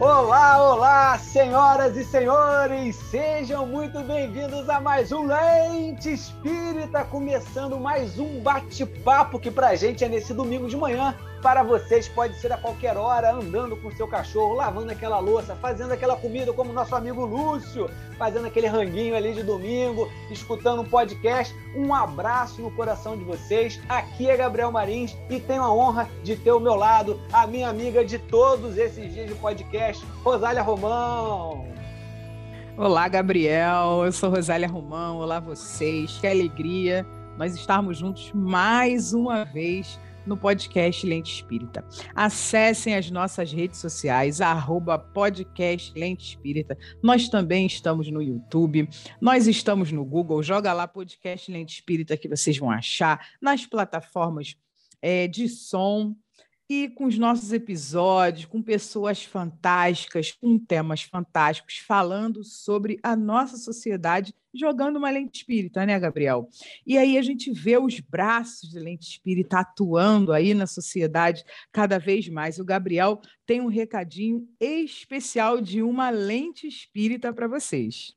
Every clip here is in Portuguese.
Olá, olá, senhoras e senhores, sejam muito bem-vindos a mais um Lente Espírita, começando mais um bate-papo que pra gente é nesse domingo de manhã. Para vocês pode ser a qualquer hora, andando com seu cachorro, lavando aquela louça, fazendo aquela comida como nosso amigo Lúcio, fazendo aquele ranguinho ali de domingo, escutando um podcast. Um abraço no coração de vocês. Aqui é Gabriel Marins e tenho a honra de ter ao meu lado a minha amiga de todos esses dias de podcast, Rosália Romão. Olá, Gabriel. Eu sou Rosália Romão. Olá, vocês. Que alegria nós estarmos juntos mais uma vez no podcast Lente Espírita. Acessem as nossas redes sociais, arroba podcast Lente Espírita. Nós também estamos no YouTube, nós estamos no Google, joga lá podcast Lente Espírita que vocês vão achar, nas plataformas é, de som, e com os nossos episódios, com pessoas fantásticas, com temas fantásticos, falando sobre a nossa sociedade, jogando uma lente espírita, né, Gabriel? E aí a gente vê os braços de lente espírita atuando aí na sociedade cada vez mais. O Gabriel tem um recadinho especial de uma lente espírita para vocês.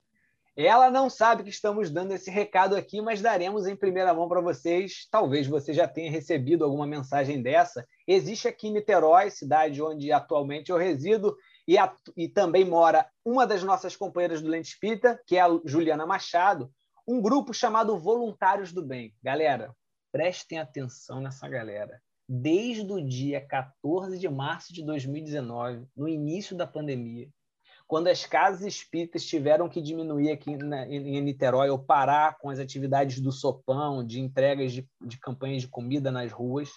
Ela não sabe que estamos dando esse recado aqui, mas daremos em primeira mão para vocês. Talvez você já tenha recebido alguma mensagem dessa. Existe aqui em Niterói, cidade onde atualmente eu resido, e, e também mora uma das nossas companheiras do Lente Espírita, que é a Juliana Machado, um grupo chamado Voluntários do Bem. Galera, prestem atenção nessa galera. Desde o dia 14 de março de 2019, no início da pandemia, quando as casas espíritas tiveram que diminuir aqui na, em Niterói ou parar com as atividades do sopão, de entregas de, de campanhas de comida nas ruas,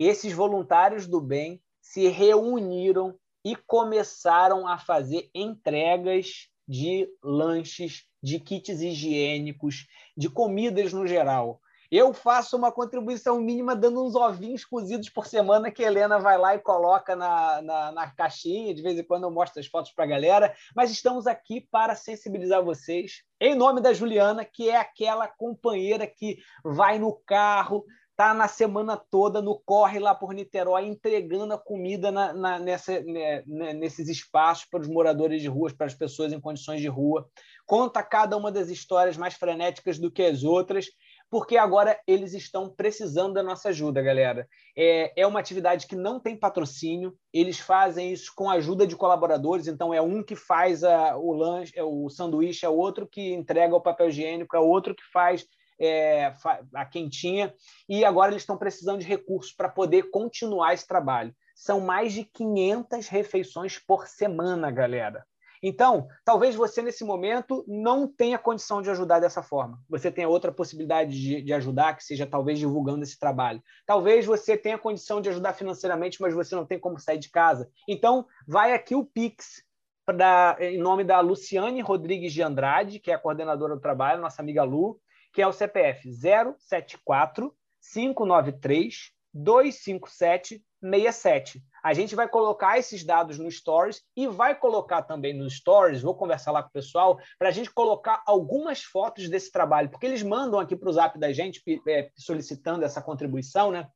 esses voluntários do bem se reuniram e começaram a fazer entregas de lanches, de kits higiênicos, de comidas no geral. Eu faço uma contribuição mínima dando uns ovinhos cozidos por semana que a Helena vai lá e coloca na, na, na caixinha. De vez em quando eu mostro as fotos para a galera. Mas estamos aqui para sensibilizar vocês. Em nome da Juliana, que é aquela companheira que vai no carro, tá na semana toda no corre lá por Niterói entregando a comida na, na, nessa, né, né, nesses espaços para os moradores de ruas, para as pessoas em condições de rua. Conta cada uma das histórias mais frenéticas do que as outras porque agora eles estão precisando da nossa ajuda, galera. É, é uma atividade que não tem patrocínio, eles fazem isso com a ajuda de colaboradores, então é um que faz a, o lanche, é o sanduíche, é outro que entrega o papel higiênico, é outro que faz é, a quentinha, e agora eles estão precisando de recursos para poder continuar esse trabalho. São mais de 500 refeições por semana, galera. Então, talvez você, nesse momento, não tenha condição de ajudar dessa forma. Você tenha outra possibilidade de, de, ajudar, que seja talvez divulgando esse trabalho. Talvez você tenha condição de ajudar financeiramente, mas você não tem como sair de casa. Então, vai aqui o Pix, pra, em nome da Luciane Rodrigues de Andrade, que é a coordenadora do trabalho, nossa amiga Lu, que é o CPF 074 593 257 67. A gente vai colocar esses dados no Stories e vai colocar também no Stories, vou conversar lá com o pessoal, para a gente colocar algumas fotos desse trabalho, porque eles mandam aqui para o zap da gente é, solicitando essa contribuição, né?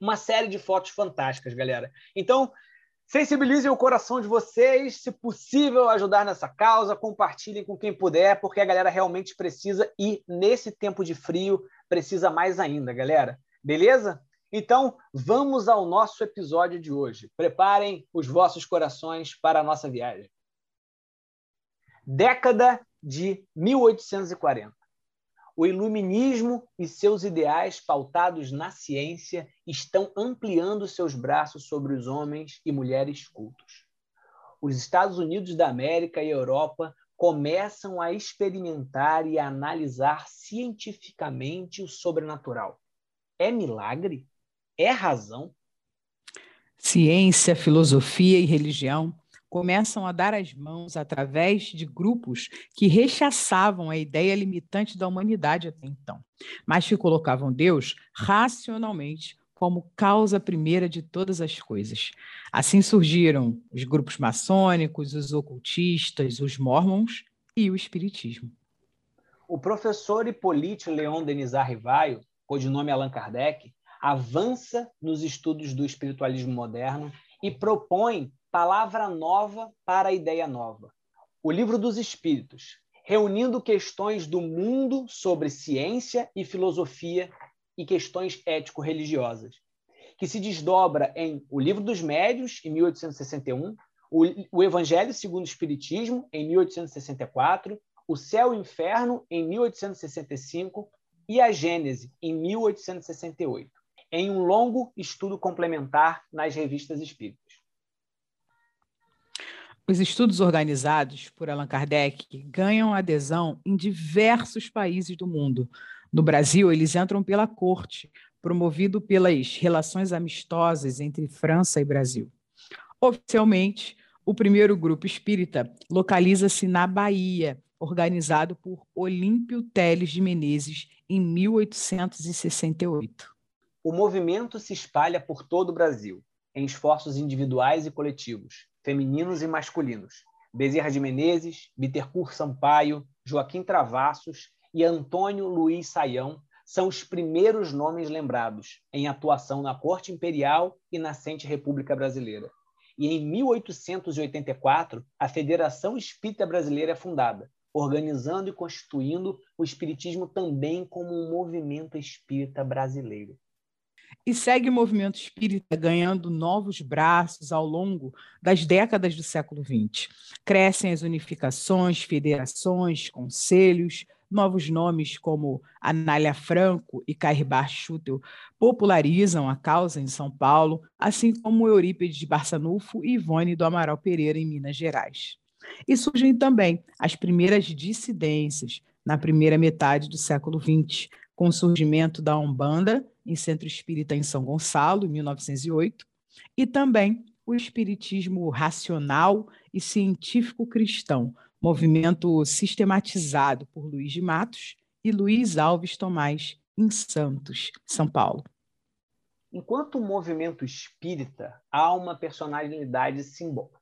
Uma série de fotos fantásticas, galera. Então, sensibilizem o coração de vocês, se possível, ajudar nessa causa, compartilhem com quem puder, porque a galera realmente precisa e nesse tempo de frio precisa mais ainda, galera. Beleza? Então, vamos ao nosso episódio de hoje. Preparem os vossos corações para a nossa viagem. Década de 1840. O iluminismo e seus ideais pautados na ciência estão ampliando seus braços sobre os homens e mulheres cultos. Os Estados Unidos da América e Europa começam a experimentar e a analisar cientificamente o sobrenatural. É milagre? é razão? Ciência, filosofia e religião começam a dar as mãos através de grupos que rechaçavam a ideia limitante da humanidade até então, mas que colocavam Deus racionalmente como causa primeira de todas as coisas. Assim surgiram os grupos maçônicos, os ocultistas, os mormons e o espiritismo. O professor Hippolyte Leon Denis Rivaio, codinome Allan Kardec, avança nos estudos do espiritualismo moderno e propõe Palavra Nova para Ideia Nova. O Livro dos Espíritos, reunindo questões do mundo sobre ciência e filosofia e questões ético-religiosas, que se desdobra em O Livro dos Médios, em 1861, o, Evangelho segundo o Espiritismo, em 1864, O Céu e o Inferno, em 1865 e a Gênese, em 1868, em um longo estudo complementar nas revistas espíritas. Os estudos organizados por Allan Kardec ganham adesão em diversos países do mundo. No Brasil, eles entram pela corte, promovido pelas relações amistosas entre França e Brasil. Oficialmente, o primeiro grupo espírita localiza-se na Bahia, organizado por Olímpio Teles de Menezes em 1868. O movimento se espalha por todo o Brasil, em esforços individuais e coletivos, femininos e masculinos. Bezerra de Menezes, Bittercourt Sampaio, Joaquim Travassos e Antônio Luiz Saião são os primeiros nomes lembrados em atuação na Corte Imperial e nascente República Brasileira. E em 1884, a Federação Espírita Brasileira é fundada, organizando e constituindo o Espiritismo também como um movimento espírita brasileiro e segue o movimento espírita ganhando novos braços ao longo das décadas do século XX. Crescem as unificações, federações, conselhos, novos nomes como Anália Franco e Cairbar Schutel popularizam a causa em São Paulo, assim como Eurípides de Barçanufo e Ivone do Amaral Pereira em Minas Gerais. E surgem também as primeiras dissidências na primeira metade do século XX, com o surgimento da Umbanda em Centro Espírita em São Gonçalo, em 1908, e também o Espiritismo Racional e Científico Cristão, movimento sistematizado por Luiz de Matos e Luiz Alves Tomás, em Santos, São Paulo. Enquanto movimento espírita, há uma personalidade simbólica.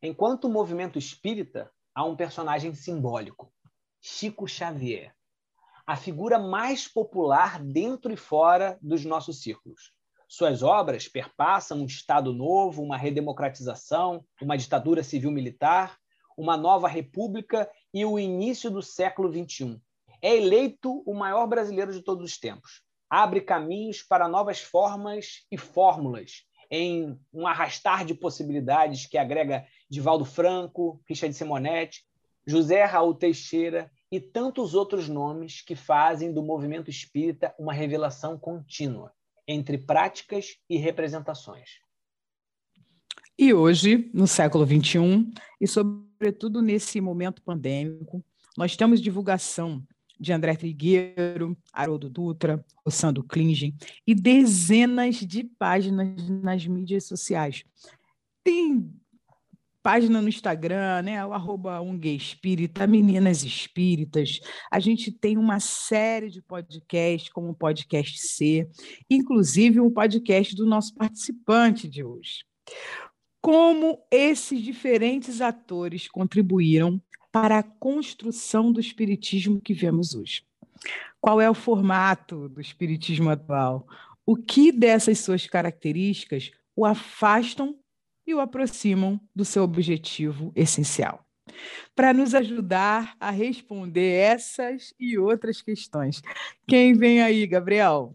Enquanto movimento espírita, há um personagem simbólico, Chico Xavier a figura mais popular dentro e fora dos nossos círculos. Suas obras perpassam um Estado novo, uma redemocratização, uma ditadura civil-militar, uma nova república e o início do século XXI. É eleito o maior brasileiro de todos os tempos. Abre caminhos para novas formas e fórmulas, em um arrastar de possibilidades que agrega Divaldo Franco, Richard Simonetti, José Raul Teixeira e tantos outros nomes que fazem do movimento espírita uma revelação contínua entre práticas e representações. E hoje, no século XXI, e sobretudo nesse momento pandêmico, nós temos divulgação de André Trigueiro, Haroldo Dutra, Rossando Klingen e dezenas de páginas nas mídias sociais. Tem página no Instagram, né? O arroba espírita, meninas espíritas. A gente tem uma série de podcasts, como o podcast C, inclusive um podcast do nosso participante de hoje. Como esses diferentes atores contribuíram para a construção do espiritismo que vemos hoje? Qual é o formato do espiritismo atual? O que dessas suas características o afastam e o aproximam do seu objetivo essencial. Para nos ajudar a responder essas e outras questões. Quem vem aí, Gabriel?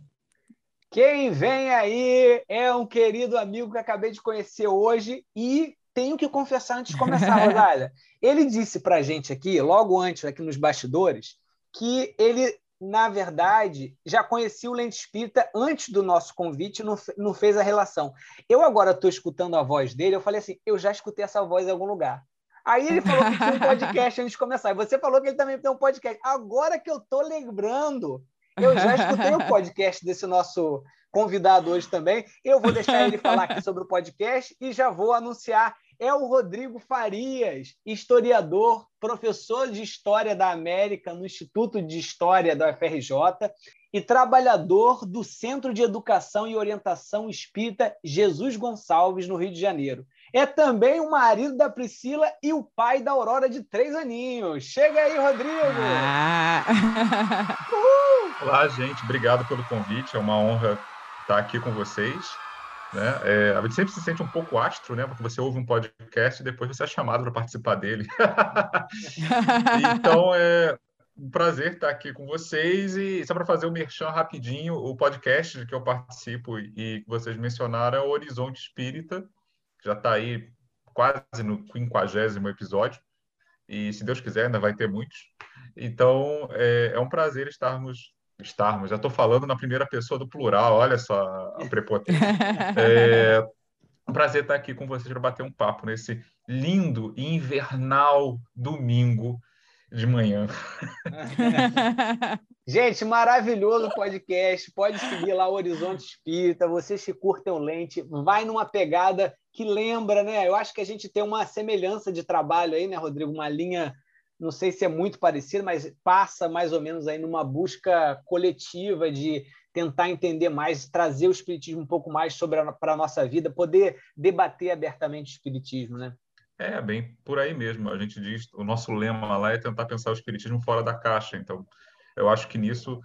Quem vem aí é um querido amigo que acabei de conhecer hoje e tenho que confessar antes de começar, Rosália. Ele disse para a gente aqui, logo antes, aqui nos bastidores, que ele na verdade, já conhecia o Lente Espírita antes do nosso convite, não, não fez a relação. Eu agora estou escutando a voz dele, eu falei assim, eu já escutei essa voz em algum lugar. Aí ele falou que tinha um podcast antes de começar, e você falou que ele também tem um podcast. Agora que eu estou lembrando, eu já escutei o podcast desse nosso convidado hoje também. Eu vou deixar ele falar aqui sobre o podcast e já vou anunciar é o Rodrigo Farias, historiador, professor de História da América no Instituto de História da UFRJ e trabalhador do Centro de Educação e Orientação Espírita Jesus Gonçalves, no Rio de Janeiro. É também o marido da Priscila e o pai da Aurora de três aninhos. Chega aí, Rodrigo! Ah. Olá, gente. Obrigado pelo convite. É uma honra estar aqui com vocês. Né? É, a gente sempre se sente um pouco astro, né? Porque você ouve um podcast e depois você é chamado para participar dele. então, é um prazer estar aqui com vocês. E só para fazer o um merchan rapidinho, o podcast que eu participo e que vocês mencionaram é o Horizonte Espírita, já está aí quase no quinquagésimo episódio. E se Deus quiser, ainda vai ter muitos. Então, é, é um prazer estarmos estarmos. Já estou falando na primeira pessoa do plural, olha só a prepotência. é um prazer estar aqui com vocês para bater um papo nesse lindo e invernal domingo de manhã. Gente, maravilhoso podcast. Pode seguir lá o Horizonte Espírita. Vocês que curtem o lente, vai numa pegada que lembra, né? Eu acho que a gente tem uma semelhança de trabalho aí, né, Rodrigo? Uma linha não sei se é muito parecido, mas passa mais ou menos aí numa busca coletiva de tentar entender mais, trazer o espiritismo um pouco mais sobre para a nossa vida, poder debater abertamente o espiritismo, né? É, bem por aí mesmo. A gente diz, o nosso lema lá é tentar pensar o espiritismo fora da caixa. Então, eu acho que nisso,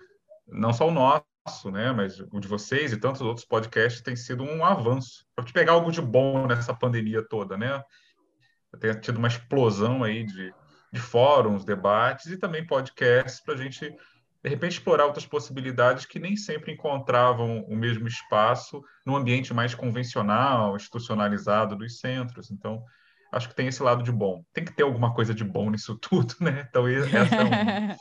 não só o nosso, né, mas o de vocês e tantos outros podcasts tem sido um avanço. Para te pegar algo de bom nessa pandemia toda, né? Tem tido uma explosão aí de de fóruns, debates e também podcasts para a gente, de repente, explorar outras possibilidades que nem sempre encontravam o mesmo espaço no ambiente mais convencional, institucionalizado dos centros. Então, acho que tem esse lado de bom. Tem que ter alguma coisa de bom nisso tudo, né? Então, essa é uma.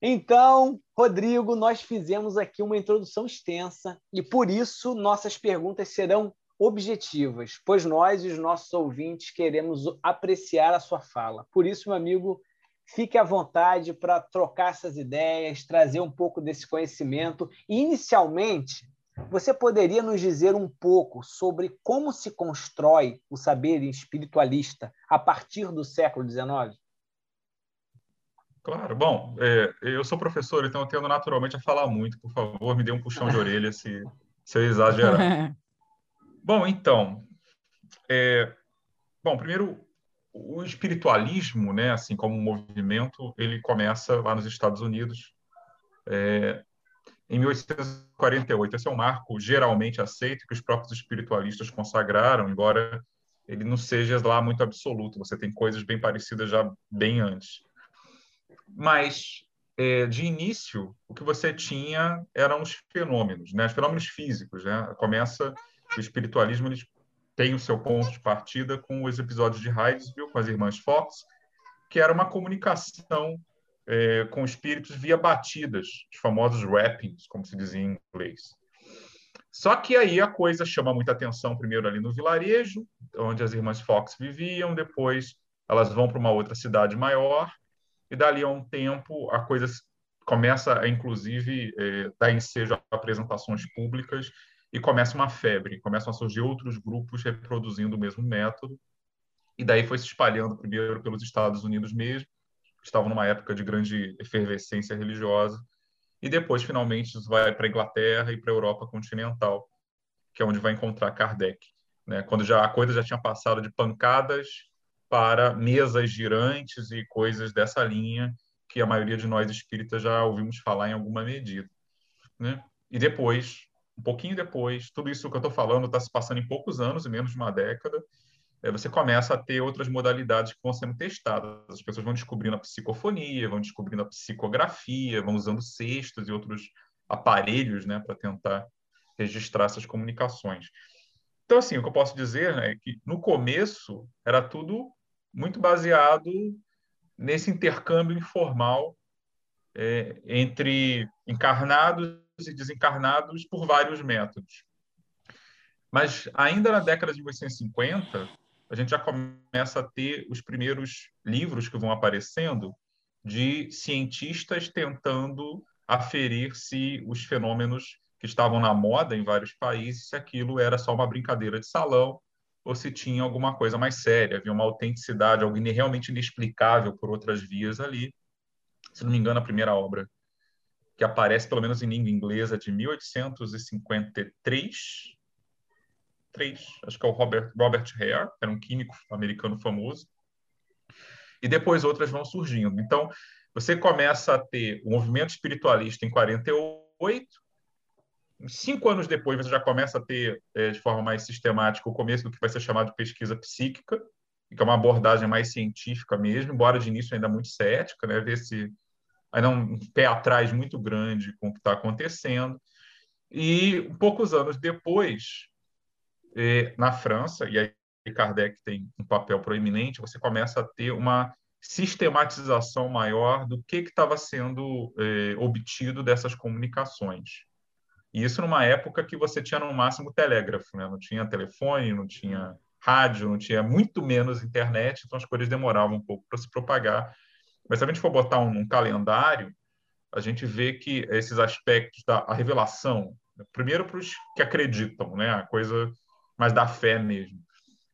Então, Rodrigo, nós fizemos aqui uma introdução extensa e por isso nossas perguntas serão objetivas, pois nós e os nossos ouvintes queremos apreciar a sua fala. Por isso, meu amigo, fique à vontade para trocar essas ideias, trazer um pouco desse conhecimento. E, inicialmente, você poderia nos dizer um pouco sobre como se constrói o saber espiritualista a partir do século XIX? Claro. Bom, é, eu sou professor, então eu tendo naturalmente a falar muito. Por favor, me dê um puxão de orelha se, se eu exagerar. Bom, então, é, bom, primeiro o espiritualismo, né, assim como um movimento, ele começa lá nos Estados Unidos é, em 1848. Esse é um marco geralmente aceito que os próprios espiritualistas consagraram, embora ele não seja lá muito absoluto. Você tem coisas bem parecidas já bem antes. Mas é, de início, o que você tinha eram os fenômenos, né? Os fenômenos físicos, né? Começa o espiritualismo ele tem o seu ponto de partida com os episódios de Hydesville, com as irmãs Fox, que era uma comunicação é, com espíritos via batidas, os famosos rappings, como se dizia em inglês. Só que aí a coisa chama muita atenção, primeiro ali no vilarejo, onde as irmãs Fox viviam, depois elas vão para uma outra cidade maior, e dali a um tempo a coisa começa a, inclusive, é, dar ensejo a apresentações públicas e começa uma febre, começam a surgir outros grupos reproduzindo o mesmo método, e daí foi se espalhando primeiro pelos Estados Unidos mesmo, que estavam numa época de grande efervescência religiosa, e depois, finalmente, isso vai para a Inglaterra e para a Europa continental, que é onde vai encontrar Kardec, né? quando já a coisa já tinha passado de pancadas para mesas girantes e coisas dessa linha, que a maioria de nós espíritas já ouvimos falar em alguma medida. Né? E depois, um pouquinho depois, tudo isso que eu estou falando está se passando em poucos anos, em menos de uma década, é, você começa a ter outras modalidades que vão sendo testadas. As pessoas vão descobrindo a psicofonia, vão descobrindo a psicografia, vão usando cestos e outros aparelhos né, para tentar registrar essas comunicações. Então, assim, o que eu posso dizer né, é que no começo era tudo muito baseado nesse intercâmbio informal é, entre encarnados e desencarnados por vários métodos. Mas ainda na década de 1850, a gente já começa a ter os primeiros livros que vão aparecendo de cientistas tentando aferir se os fenômenos que estavam na moda em vários países, se aquilo era só uma brincadeira de salão ou se tinha alguma coisa mais séria, havia uma autenticidade, algo realmente inexplicável por outras vias ali. Se não me engano, a primeira obra que aparece pelo menos em língua inglesa de 1853. 3, acho que é o Robert, Robert Hare, que era um químico americano famoso. E depois outras vão surgindo. Então, você começa a ter o movimento espiritualista em 48, cinco anos depois, você já começa a ter, é, de forma mais sistemática, o começo do que vai ser chamado de pesquisa psíquica, que é uma abordagem mais científica mesmo, embora de início ainda muito cética, né? ver se ainda um pé atrás muito grande com o que está acontecendo. E poucos anos depois, eh, na França, e aí Kardec tem um papel proeminente, você começa a ter uma sistematização maior do que estava sendo eh, obtido dessas comunicações. E isso numa época que você tinha no máximo telégrafo, né? não tinha telefone, não tinha rádio, não tinha muito menos internet, então as coisas demoravam um pouco para se propagar. Mas se a gente for botar um, um calendário, a gente vê que esses aspectos da revelação, primeiro para os que acreditam, né? a coisa mais da fé mesmo.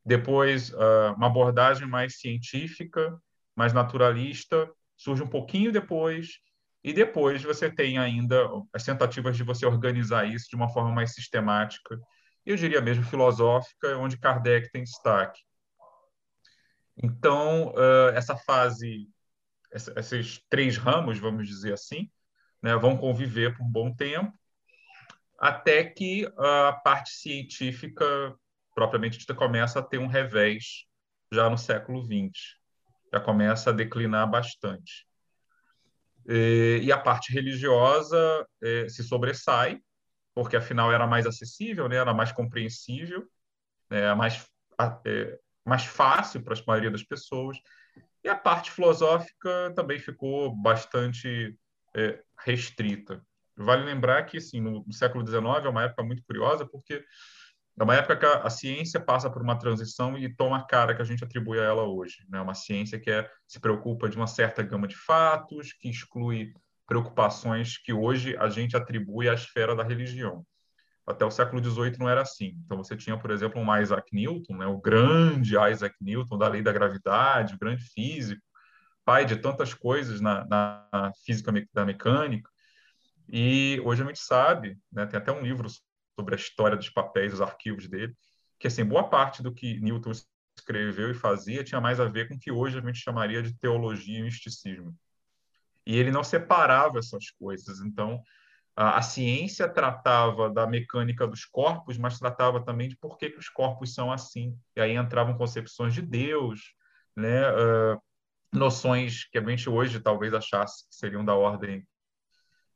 Depois, uh, uma abordagem mais científica, mais naturalista, surge um pouquinho depois, e depois você tem ainda as tentativas de você organizar isso de uma forma mais sistemática, eu diria mesmo filosófica, onde Kardec tem destaque. Então, essa fase, esses três ramos, vamos dizer assim, né, vão conviver por um bom tempo, até que a parte científica, propriamente dita, começa a ter um revés já no século XX. Já começa a declinar bastante. E, a parte religiosa eh, se sobressai, porque afinal era mais acessível, né? era mais compreensível, né? mais, é, mais fácil para a maioria das pessoas. E a parte filosófica também ficou bastante é, restrita. Vale lembrar que assim, no, século XIX é uma época muito curiosa, porque é uma época que a, a, ciência passa por uma transição e toma a cara que a gente atribui a ela hoje. Né? Uma ciência que é, se preocupa de uma certa gama de fatos, que exclui preocupações que hoje a gente atribui à esfera da religião. Até o século XVIII não era assim. Então você tinha, por exemplo, um Isaac Newton, né? o grande Isaac Newton da lei da gravidade, o grande físico, pai de tantas coisas na, na física da mecânica. E hoje a gente sabe, né? tem até um livro sobre a história dos papéis, os arquivos dele, que assim, boa parte do que Newton escreveu e fazia tinha mais a ver com o que hoje a gente chamaria de teologia e misticismo. E ele não separava essas coisas. Então, a, a ciência tratava da mecânica dos corpos, mas tratava também de por que, que os corpos são assim. E aí entravam concepções de Deus, né? Uh, noções que a gente hoje talvez achasse que seriam da ordem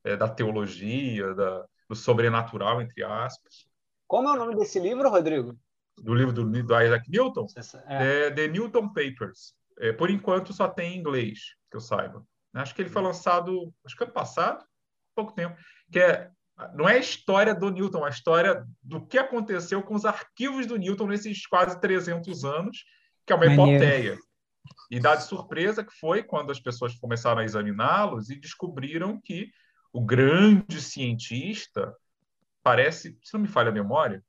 é, da teologia, da, do sobrenatural, entre aspas. Como é o nome desse livro, Rodrigo? Do livro do, do Isaac Newton? É. é The Newton Papers. É, por enquanto só tem em inglês, que eu saiba. Acho que ele foi lançado, acho que ano passado, pouco tempo, que é não é a história do Newton, é a história do que aconteceu com os arquivos do Newton nesses quase 300 anos, que é uma hipoteia. E dá de surpresa que foi quando as pessoas começaram a examiná-los e descobriram que o grande cientista parece, se não me falha a memória,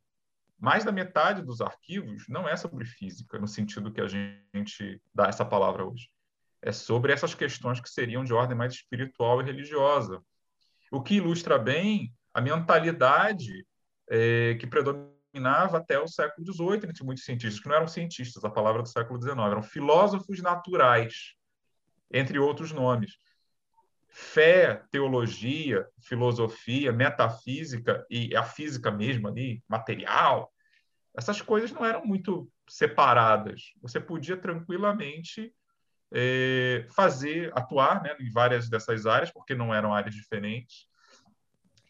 mais da metade dos arquivos não é sobre física, no sentido que a gente dá essa palavra hoje. É sobre essas questões que seriam de ordem mais espiritual e religiosa. O que ilustra bem a mentalidade é, que predominava até o século XVIII entre muitos cientistas, que não eram cientistas, a palavra do século XIX, eram filósofos naturais, entre outros nomes fé, teologia, filosofia, metafísica e a física mesmo ali, material, essas coisas não eram muito separadas. Você podia tranquilamente é, fazer, atuar né, em várias dessas áreas, porque não eram áreas diferentes.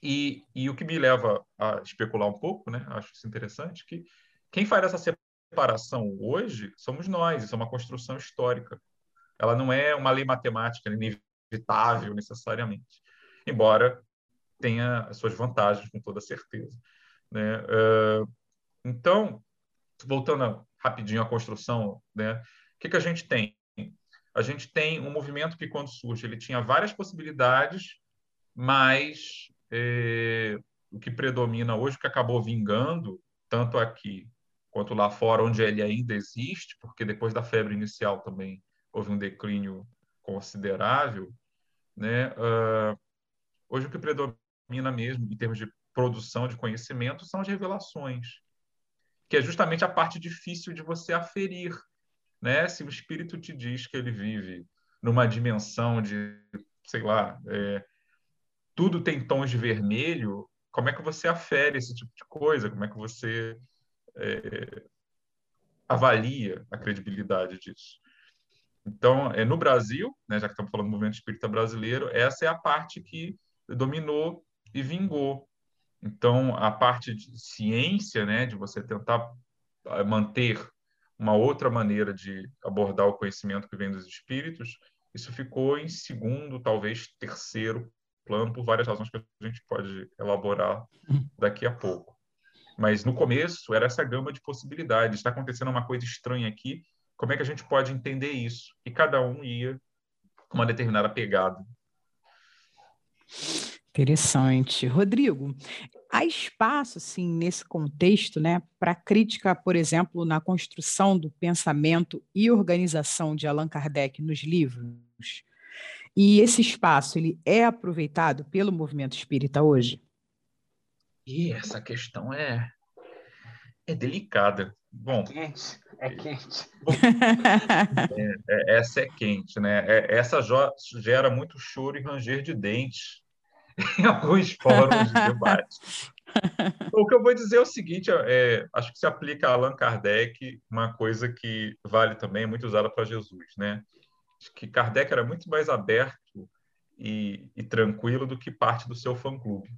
E, e o que me leva a especular um pouco, né, acho isso interessante, que quem faz essa separação hoje somos nós, isso é uma construção histórica. Ela não é uma lei matemática, inevitável necessariamente, embora tenha as suas vantagens com toda certeza. Né? Uh, então, voltando rapidinho à construção, né? o que, que a gente tem? A gente tem um movimento que, quando surge, ele tinha várias possibilidades, mas eh, o que predomina hoje, o que acabou vingando, tanto aqui quanto lá fora, onde ele ainda existe, porque depois da febre inicial também houve um declínio considerável, né? Uh, hoje o que predomina mesmo em termos de produção de conhecimento são as revelações, que é justamente a parte difícil de você aferir, né? Se o espírito te diz que ele vive numa dimensão de, sei lá, é, tudo tem tons de vermelho, como é que você afere esse tipo de coisa? Como é que você é, avalia a credibilidade disso? Então, é, no Brasil, né, já que estamos falando do movimento espírita brasileiro, essa é a parte que dominou e vingou. Então, a parte de ciência, né, de você tentar eh, manter uma outra maneira de abordar o conhecimento que vem dos espíritos, isso ficou em segundo, talvez terceiro plano, por várias razões que a gente pode elaborar daqui a pouco. Mas no começo era essa gama de possibilidades. Está acontecendo uma coisa estranha aqui. Como é que a gente pode entender isso? E cada um ia com uma determinada pegada. Interessante. Rodrigo, há espaço, sim, nesse contexto, né, para crítica, por exemplo, na construção do pensamento e organização de Allan Kardec nos livros? E esse espaço, ele é aproveitado pelo movimento espírita hoje? E essa questão é, é delicada. Bom, é quente, é quente. É, é, essa é quente, né? É, essa gera muito choro e ranger de dentes em alguns fóruns de debate. O que eu vou dizer é o seguinte: é, acho que se aplica a Allan Kardec uma coisa que vale também, é muito usada para Jesus, né? Acho que Kardec era muito mais aberto e, e tranquilo do que parte do seu fã-clube.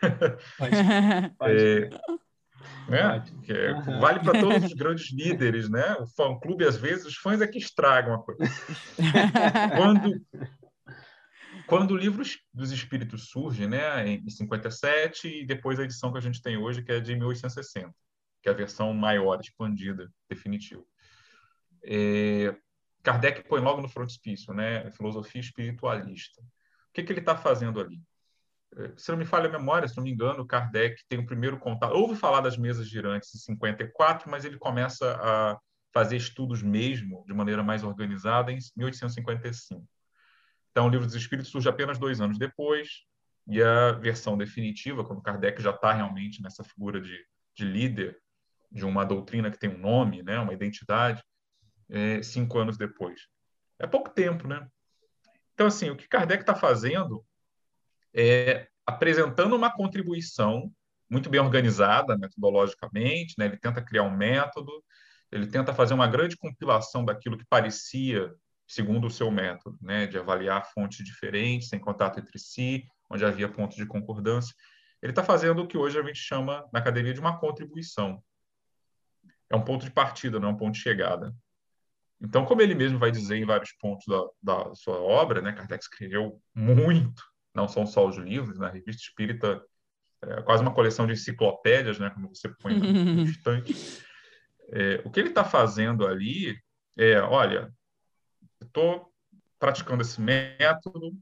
É, né? É, vale para todos os grandes líderes, né? O fã-clube, às vezes, os fãs é que estragam a coisa. Quando, quando o livro dos Espíritos surge, né, em 57, e depois a edição que a gente tem hoje, que é de 1860, que é a versão maior, expandida, definitiva. É, Kardec põe logo no frontispício, né, filosofia espiritualista. O que, que ele está fazendo ali? É, se não me falha a memória, se não me engano, Kardec tem o primeiro contato. Ouve falar das mesas girantes em 54, mas ele começa a fazer estudos mesmo, de maneira mais organizada, em 1855. Então, o Livro dos Espíritos surge apenas dois anos depois, e a versão definitiva, quando Kardec já está realmente nessa figura de, de, líder de uma doutrina que tem um nome, né, uma identidade, é, cinco anos depois. É pouco tempo, né? Então, assim, o que Kardec está fazendo é apresentando uma contribuição muito bem organizada metodologicamente, né? ele tenta criar um método, ele tenta fazer uma grande compilação daquilo que parecia segundo o seu método, né, de avaliar fontes diferentes, em contato entre si, onde havia pontos de concordância. Ele está fazendo o que hoje a gente chama na academia de uma contribuição. É um ponto de partida, não é um ponto de chegada. Então, como ele mesmo vai dizer em vários pontos da, da sua obra, né, Kardec escreveu muito, não são só os livros, na né, revista Espírita é quase uma coleção de enciclopédias, né, como você põe no instante. É, o que ele está fazendo ali é, olha, estou praticando esse método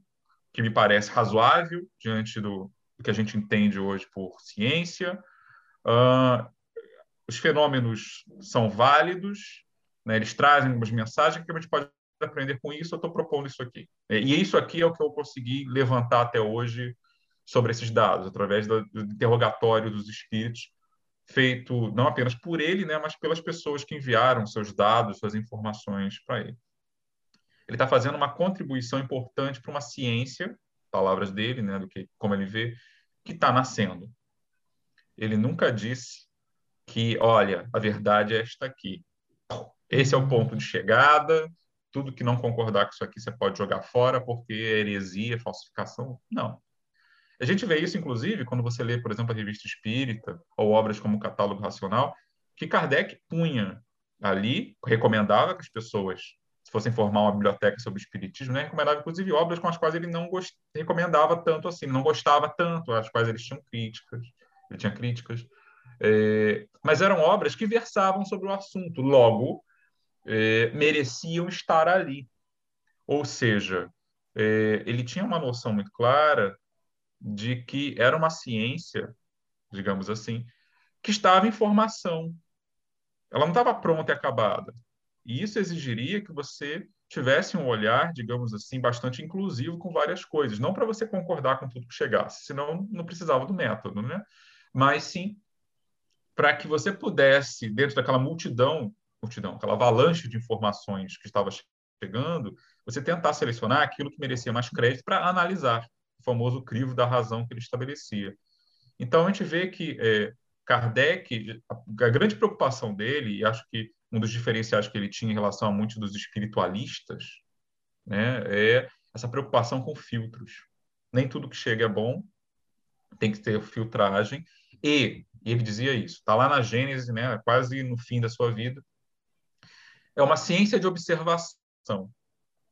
que me parece razoável diante do, do que a gente entende hoje por ciência. Uh, os fenômenos são válidos, né? eles trazem algumas mensagens que a gente pode aprender com isso. Eu estou propondo isso aqui. E isso aqui é o que eu consegui levantar até hoje sobre esses dados, através do, do interrogatório dos espíritos, feito não apenas por ele, né, mas pelas pessoas que enviaram seus dados, suas informações para ele. Ele está fazendo uma contribuição importante para uma ciência, palavras dele, né, do que como ele vê, que está nascendo. Ele nunca disse que, olha, a verdade é esta aqui. Esse é o ponto de chegada. Tudo que não concordar com isso aqui você pode jogar fora porque é heresia, falsificação. Não. A gente vê isso, inclusive, quando você lê, por exemplo, a Revista Espírita ou obras como o Catálogo Racional, que Kardec punha ali, recomendava que as pessoas se fossem formar uma biblioteca sobre espiritismo, né, recomendava inclusive obras com as quais ele não gost... recomendava tanto assim, não gostava tanto, as quais eles tinham críticas, ele tinha críticas, é... mas eram obras que versavam sobre o assunto, logo é... mereciam estar ali. Ou seja, é... ele tinha uma noção muito clara de que era uma ciência, digamos assim, que estava em formação. Ela não estava pronta e acabada. E isso exigiria que você tivesse um olhar, digamos assim, bastante inclusivo com várias coisas. Não para você concordar com tudo que chegasse, senão não precisava do método, né? Mas sim para que você pudesse, dentro daquela multidão, multidão, aquela avalanche de informações que estava chegando, você tentar selecionar aquilo que merecia mais crédito para analisar, o famoso crivo da razão que ele estabelecia. Então, a gente vê que é, Kardec, a, grande preocupação dele, e acho que um dos diferenciais que ele tinha em relação a muitos dos espiritualistas, né, é essa preocupação com filtros. Nem tudo que chega é bom, tem que ter filtragem, e, e ele dizia isso, está lá na Gênesis, né, quase no fim da sua vida, é uma ciência de observação.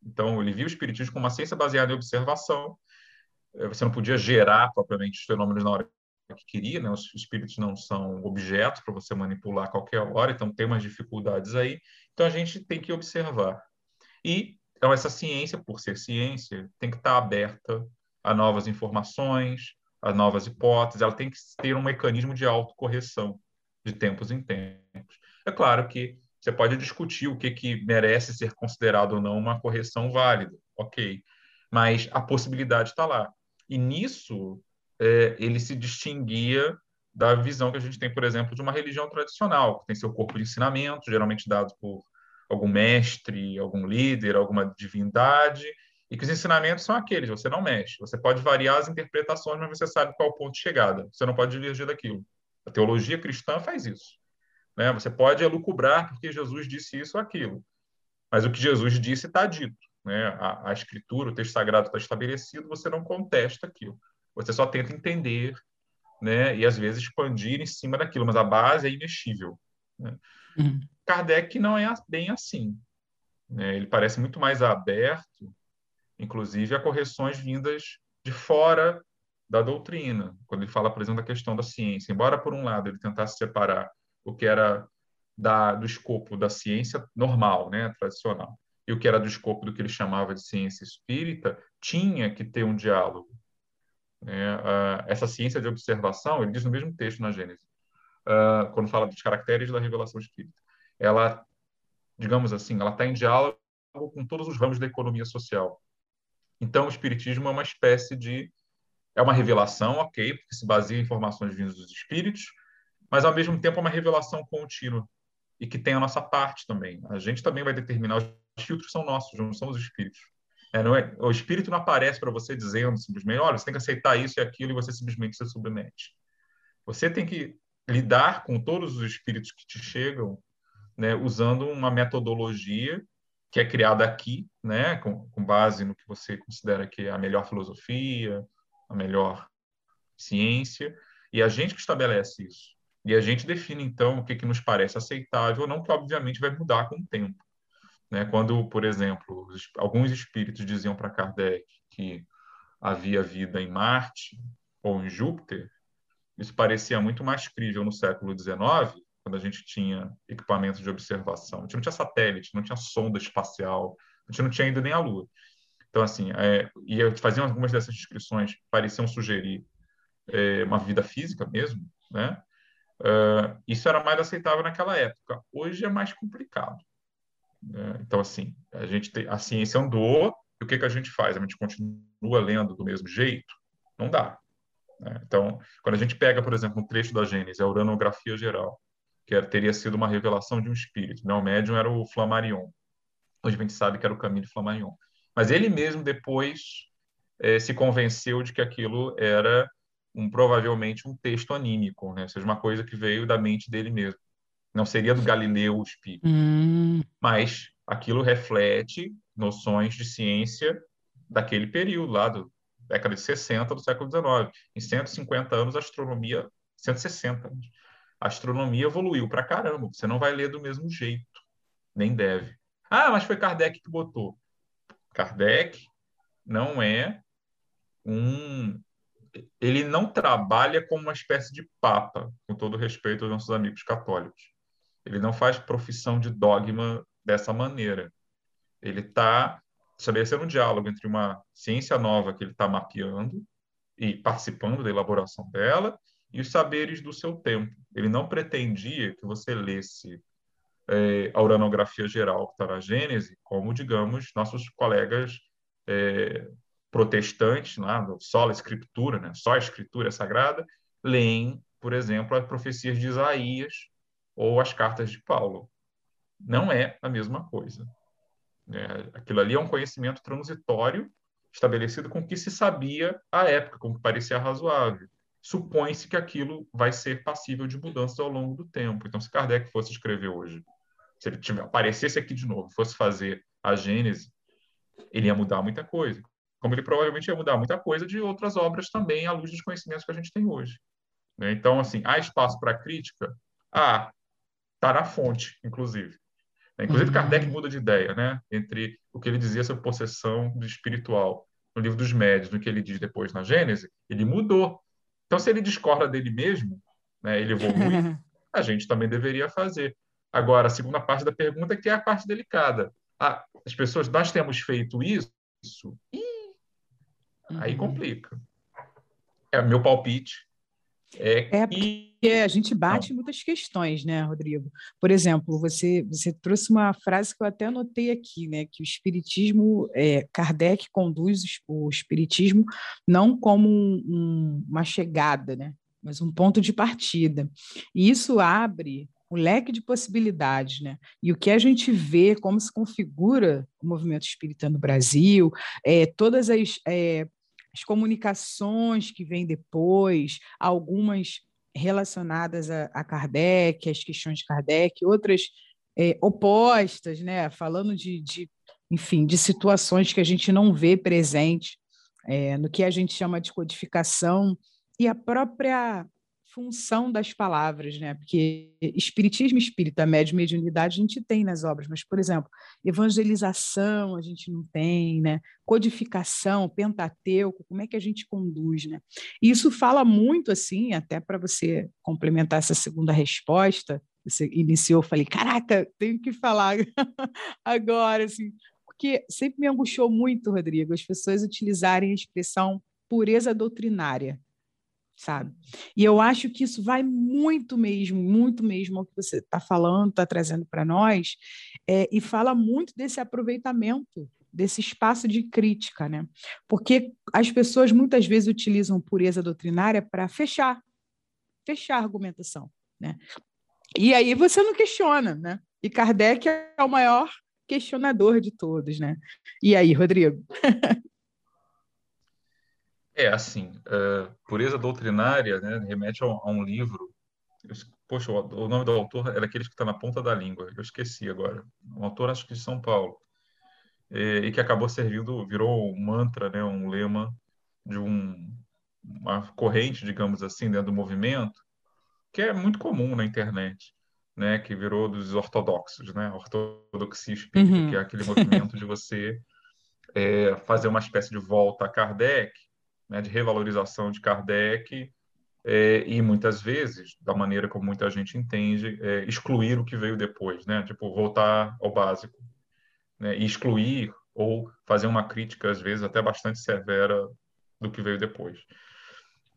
Então, ele viu o espiritismo como uma ciência baseada em observação. Você não podia gerar propriamente os fenômenos na hora que queria, né? Os espíritos não são objetos para você manipular a qualquer hora, então tem umas dificuldades aí. Então, a gente tem que observar. E então, essa ciência, por ser ciência, tem que estar aberta a novas informações, a novas hipóteses, ela tem que ter um mecanismo de autocorreção de tempos em tempos. É claro que você pode discutir o que, que merece ser considerado ou não uma correção válida, ok, mas a possibilidade está lá. E nisso, é, ele se distinguia da visão que a gente tem, por exemplo, de uma religião tradicional, que tem seu corpo de ensinamento, geralmente dado por algum mestre, algum líder, alguma divindade, e que os ensinamentos são aqueles, você não mexe. Você pode variar as interpretações, mas você sabe qual é o ponto de chegada. Você não pode divergir daquilo. A teologia cristã faz isso. Né? Você pode elucubrar porque Jesus disse isso ou aquilo, mas o que Jesus disse está dito. Né? A, a, escritura, o texto sagrado está estabelecido, você não contesta aquilo. Você só tenta entender né? e, às vezes, expandir em cima daquilo, mas a base é imexível. Né? Uhum. Kardec não é bem assim. Né? Ele parece muito mais aberto, inclusive, a correções vindas de fora da doutrina, quando ele fala, por exemplo, da questão da ciência. Embora, por um lado, ele tentasse separar o que era da, do escopo da ciência normal, né, tradicional, e o que era do escopo do que ele chamava de ciência espírita, tinha que ter um diálogo. Né? Uh, essa ciência de observação, ele diz no mesmo texto na Gênesis, uh, quando fala dos caracteres da revelação espírita, ela, digamos assim, ela está em diálogo com todos os ramos da economia social. Então, o espiritismo é uma espécie de é uma revelação, ok, porque se baseia em informações vindas dos espíritos, mas ao mesmo tempo é uma revelação contínua e que tem a nossa parte também. A gente também vai determinar, os filtros são nossos, não são os espíritos. É, não é, o espírito não aparece para você dizendo simplesmente, olha, você tem que aceitar isso e aquilo e você simplesmente se submete. Você tem que lidar com todos os espíritos que te chegam, né, usando uma metodologia que é criada aqui, né, com, com base no que você considera que é a melhor filosofia, a melhor ciência, e a gente que estabelece isso. E a gente define, então, o que, que nos parece aceitável, não que, obviamente, vai mudar com o tempo. Né? Quando, por exemplo, alguns espíritos diziam para Kardec que havia vida em Marte ou em Júpiter, isso parecia muito mais crível no século XIX, quando a gente tinha equipamentos de observação. A gente não tinha satélite, não tinha sonda espacial, a gente não tinha ainda nem a Lua. Então, assim, é, e faziam algumas dessas descrições pareciam sugerir é, uma vida física mesmo, né? Uh, isso era mais aceitável naquela época. Hoje é mais complicado. Né? Então, assim, a gente tem, a ciência andou, e o que, que a gente faz? A gente continua lendo do mesmo jeito? Não dá. Né? Então, quando a gente pega, por exemplo, um trecho da Gênesis, a uranografia geral, que era, teria sido uma revelação de um espírito, né? o médium era o Flammarion. Hoje a gente sabe que era o caminho de Flammarion. Mas ele mesmo depois eh, se convenceu de que aquilo era um provavelmente um texto anímico, né? Ou seja, uma coisa que veio da mente dele mesmo. Não seria do Galileu o espírito. Hum. Mas aquilo reflete noções de ciência daquele período lá, do década de 60 do século XIX. Em 150 anos, a astronomia... 160 anos. A astronomia evoluiu para caramba. Você não vai ler do mesmo jeito. Nem deve. Ah, mas foi Kardec que botou. Kardec não é um ele não trabalha como uma espécie de papa, com todo respeito aos nossos amigos católicos. Ele não faz profissão de dogma dessa maneira. Ele está estabelecendo um diálogo entre uma ciência nova que ele está mapeando e participando da elaboração dela e os saberes do seu tempo. Ele não pretendia que você lesse é, a uranografia geral que está na Gênese, como, digamos, nossos colegas é, protestantes, lá do escritura, né, só a escritura sagrada, leem, por exemplo, as profecias de Isaías ou as cartas de Paulo. Não é a mesma coisa. É, aquilo ali é um conhecimento transitório estabelecido com o que se sabia à época, com o que parecia razoável. supõe-se que aquilo vai ser passível de mudanças ao longo do tempo. Então, se Kardec fosse escrever hoje, se ele tiver, aparecesse aqui de novo, fosse fazer a Gênese, ele ia mudar muita coisa. Como ele provavelmente ia mudar muita coisa de outras obras também, à luz dos conhecimentos que a gente tem hoje. Né? Então, assim, há espaço para crítica? Ah, está na fonte, inclusive. Inclusive, uhum. Kardec muda de ideia, né? Entre o que ele dizia sobre possessão do espiritual no livro dos médios, no que ele diz depois na Gênese, ele mudou. Então, se ele discorda dele mesmo, né, ele evolui, a gente também deveria fazer. Agora, a segunda parte da pergunta, que é a parte delicada. Ah, as pessoas, nós temos feito isso, e aí uhum. complica. É o meu palpite, é, é porque a gente bate Não. muitas questões, né, Rodrigo? Por exemplo, você, você trouxe uma frase que eu até anotei aqui, né, que o espiritismo, é, Kardec conduz o espiritismo não como um, um, uma chegada, né, mas um ponto de partida. E isso abre um leque de possibilidades, né? E o que a gente vê, como se configura o movimento espírita no Brasil, é, todas as é, as comunicações que vêm depois, algumas relacionadas a, a Kardec, as questões de Kardec, outras é, opostas, né? falando de, de, enfim, de situações que a gente não vê presente é, no que a gente chama de codificação e a própria função das palavras, né? Porque espiritismo espírita, médio mediunidade a gente tem nas obras, mas, por exemplo, evangelização a gente não tem, né? Codificação, pentateuco, como é que a gente conduz, né? E isso fala muito, assim, até para você complementar essa segunda resposta, você iniciou, falei, caraca, tenho que falar agora, assim, porque sempre me angustiou muito, Rodrigo, as pessoas utilizarem a expressão pureza doutrinária sabe? E eu acho que isso vai muito mesmo, muito mesmo ao que você está falando, está trazendo para nós, é, e fala muito desse aproveitamento desse espaço de crítica, né? Porque as pessoas muitas vezes utilizam pureza doutrinária para fechar, fechar a argumentação, né? E aí você não questiona, né? E Kardec é o maior questionador de todos, né? E aí, Rodrigo? É, assim, uh, pureza doutrinária né, remete a, a um livro. Eu, poxa, o, o, nome do autor era aquele que está na ponta da língua, eu esqueci agora. Um autor, acho que de São Paulo. É, e que acabou servindo, virou um mantra, né, um lema de um, uma corrente, digamos assim, dentro do movimento, que é muito comum na internet, né, que virou dos ortodoxos, né, ortodoxia espírita, uhum. que é aquele movimento de você é, fazer uma espécie de volta a Kardec, né, de revalorização de Kardec é, e muitas vezes, da maneira como muita gente entende, é, excluir o que veio depois, né? Tipo, voltar ao básico, né? E excluir ou fazer uma crítica às vezes até bastante severa do que veio depois.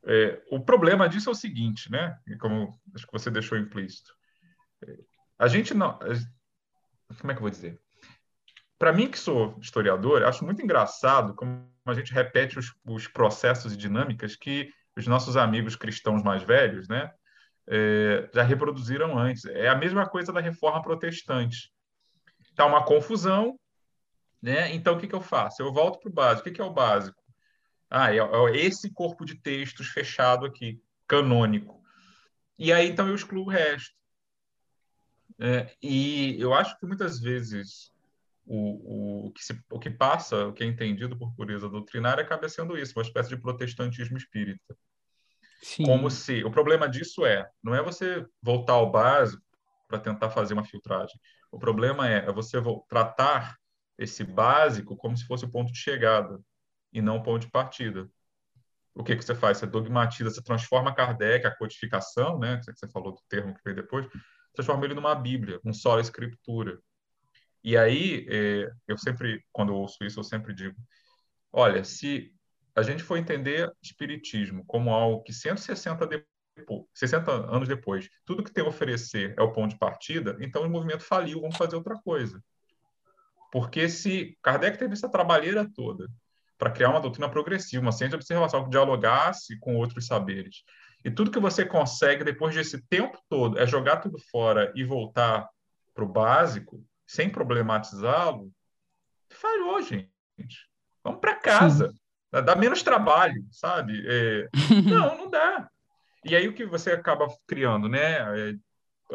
É, o problema disso é o seguinte, né? Como acho que você deixou implícito, é, a gente não, como é que eu vou dizer? Para mim que sou historiador, acho muito engraçado como a gente repete os, os processos e dinâmicas que os nossos amigos cristãos mais velhos, né, é, já reproduziram antes. É a mesma coisa da reforma protestante. Está uma confusão, né? Então o que, que eu faço? Eu volto para o básico. O que, que é o básico? Ah, é, é esse corpo de textos fechado aqui, canônico. E aí então eu excluo o resto. É, e eu acho que muitas vezes o, o, que se, o que passa, o que é entendido por pureza doutrinária, acaba sendo isso, uma espécie de protestantismo espírita. Sim. Como se. O problema disso é, não é você voltar ao básico para tentar fazer uma filtragem. O problema é, é você tratar esse básico como se fosse o ponto de chegada e não o ponto de partida. O que, que você faz? Você dogmatiza, você transforma Kardec, a codificação, né, que você falou do termo que veio depois, transforma ele numa Bíblia, um só escritura. E aí, é, eu sempre, quando eu ouço isso, eu sempre digo: olha, se a gente for entender Espiritismo como algo que 160 depois, 60 anos depois, tudo que tem a oferecer é o ponto de partida, então o movimento faliu, vamos fazer outra coisa. Porque se Kardec teve essa trabalheira toda para criar uma doutrina progressiva, uma ciência de observação que dialogasse com outros saberes, e tudo que você consegue depois desse tempo todo é jogar tudo fora e voltar para o básico, sem problematizá-lo, falhou, gente. Vamos para casa. Sim. Dá menos trabalho, sabe? É... não, não dá. E aí o que você acaba criando, né? É,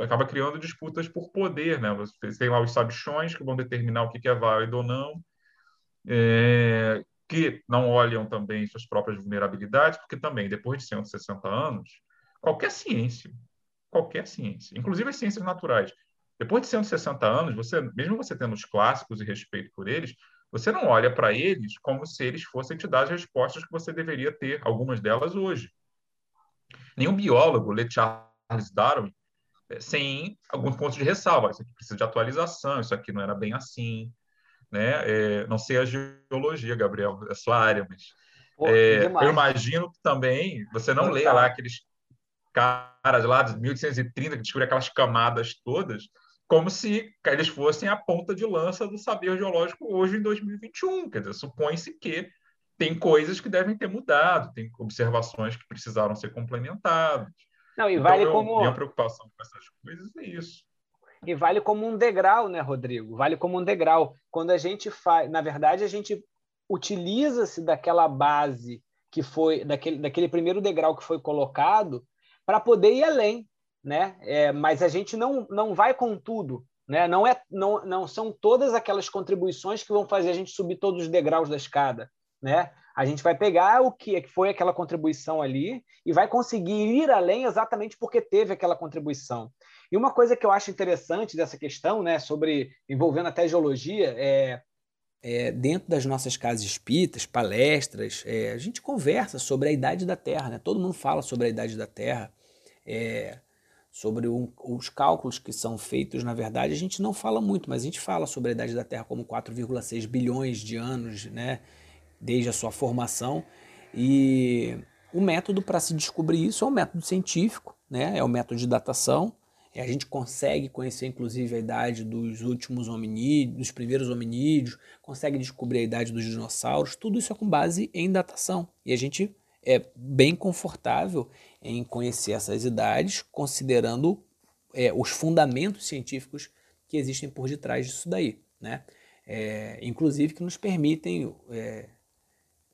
acaba criando disputas por poder, né? Você tem lá os sabichões que vão determinar o que é válido ou não, é, que não olham também suas próprias vulnerabilidades, porque também, depois de 160 anos, qualquer ciência, qualquer ciência, inclusive as ciências naturais, depois de 160 anos, você, mesmo você tendo os clássicos e respeito por eles, você não olha para eles como se eles fossem te dar as respostas que você deveria ter, algumas delas hoje. Nenhum biólogo lê Charles Darwin é, sem alguns pontos de ressalva. Isso aqui precisa de atualização, isso aqui não era bem assim. Né? É, não sei a geologia, Gabriel, é sua área, mas Pô, é, eu imagino que também você não lê lá aqueles caras lá de 1830 que descobriram aquelas camadas todas, como se eles fossem a ponta de lança do saber geológico hoje em 2021. Quer dizer, supõe-se que tem coisas que devem ter mudado, tem observações que precisaram ser complementadas. Não, e então, vale eu, como. Minha preocupação com essas coisas é isso. E vale como um degrau, né, Rodrigo? Vale como um degrau. Quando a gente faz. Na verdade, a gente utiliza-se daquela base que foi, daquele, daquele primeiro degrau que foi colocado, para poder ir além. Né? É, mas a gente não, não vai com tudo. Né? Não, é, não, não são todas aquelas contribuições que vão fazer a gente subir todos os degraus da escada né? A gente vai pegar o que foi aquela contribuição ali e vai conseguir ir além exatamente porque teve aquela contribuição. E uma coisa que eu acho interessante dessa questão, né, sobre envolvendo até geologia, é, é dentro das nossas casas espíritas, palestras, é, a gente conversa sobre a idade da Terra, né? Todo mundo fala sobre a idade da Terra, é, sobre um, os cálculos que são feitos, na verdade, a gente não fala muito, mas a gente fala sobre a idade da Terra como 4,6 bilhões de anos, né? desde a sua formação. E o método para se descobrir isso é um método científico, né? é o método de datação. E a gente consegue conhecer, inclusive, a idade dos últimos hominídeos, dos primeiros hominídeos, consegue descobrir a idade dos dinossauros. Tudo isso é com base em datação. E a gente é bem confortável em conhecer essas idades, considerando é, os fundamentos científicos que existem por detrás disso daí. Né? É, inclusive que nos permitem é,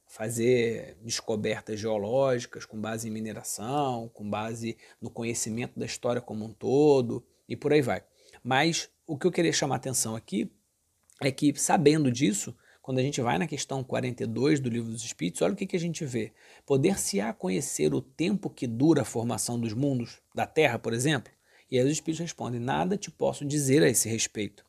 fazer descobertas geológicas com base em mineração, com base no conhecimento da história como um todo e por aí vai. Mas o que eu queria chamar atenção aqui é que, sabendo disso, quando a gente vai na questão 42 do Livro dos Espíritos, olha o que, que a gente vê. Poder-se-á conhecer o tempo que dura a formação dos mundos, da Terra, por exemplo? E aí os Espíritos respondem: Nada te posso dizer a esse respeito.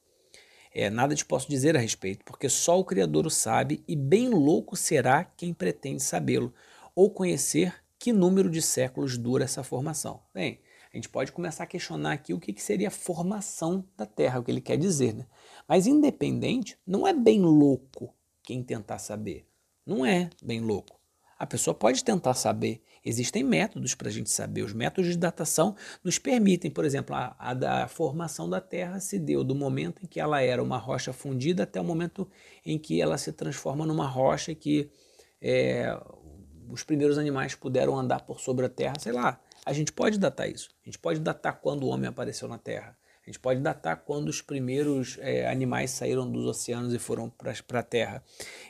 É, nada te posso dizer a respeito, porque só o Criador o sabe, e bem louco será quem pretende sabê-lo, ou conhecer que número de séculos dura essa formação. Bem, a gente pode começar a questionar aqui o que, que seria a formação da Terra, o que ele quer dizer. Né? Mas independente, não é bem louco quem tentar saber. Não é bem louco. A pessoa pode tentar saber, Existem métodos para a gente saber. Os métodos de datação nos permitem, por exemplo, a, a, da formação da Terra se deu do momento em que ela era uma rocha fundida até o momento em que ela se transforma numa rocha que é, os primeiros animais puderam andar por sobre a Terra. Sei lá, a gente pode datar isso. A gente pode datar quando o homem apareceu na Terra. A gente pode datar quando os primeiros é, animais saíram dos oceanos e foram para a Terra.